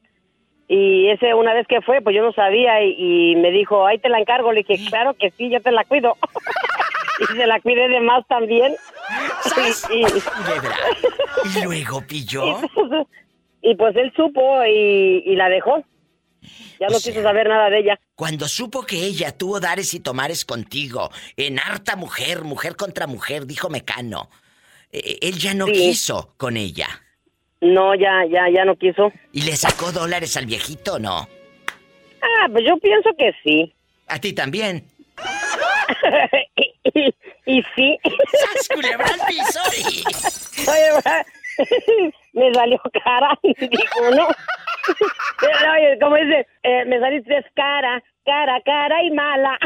Y ese una vez que fue, pues yo no sabía y, y me dijo, ahí te la encargo. Le dije, claro que sí, yo te la cuido. y se la cuidé de más también. Y, y- ¿Y luego, pillo? y pues él supo y, y la dejó. Ya no quiso saber nada de ella. Cuando supo que ella tuvo dares y tomares contigo, en harta mujer, mujer contra mujer, dijo Mecano, eh, él ya no Sí. quiso con ella. No, ya, ya, ya no quiso. ¿Y le sacó dólares al viejito o no? Ah, pues yo pienso que sí. ¿A ti también? y, y sí. ¡Sas! Oye, me salió cara, dijo uno. Pero, Oye, como dice, eh, me saliste cara, cara, cara y mala.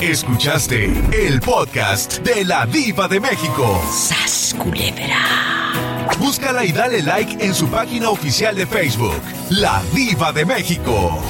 Escuchaste el podcast de la Diva de México. ¡Sas, culebra! Búscala y dale like en su página oficial de Facebook, La Diva de México.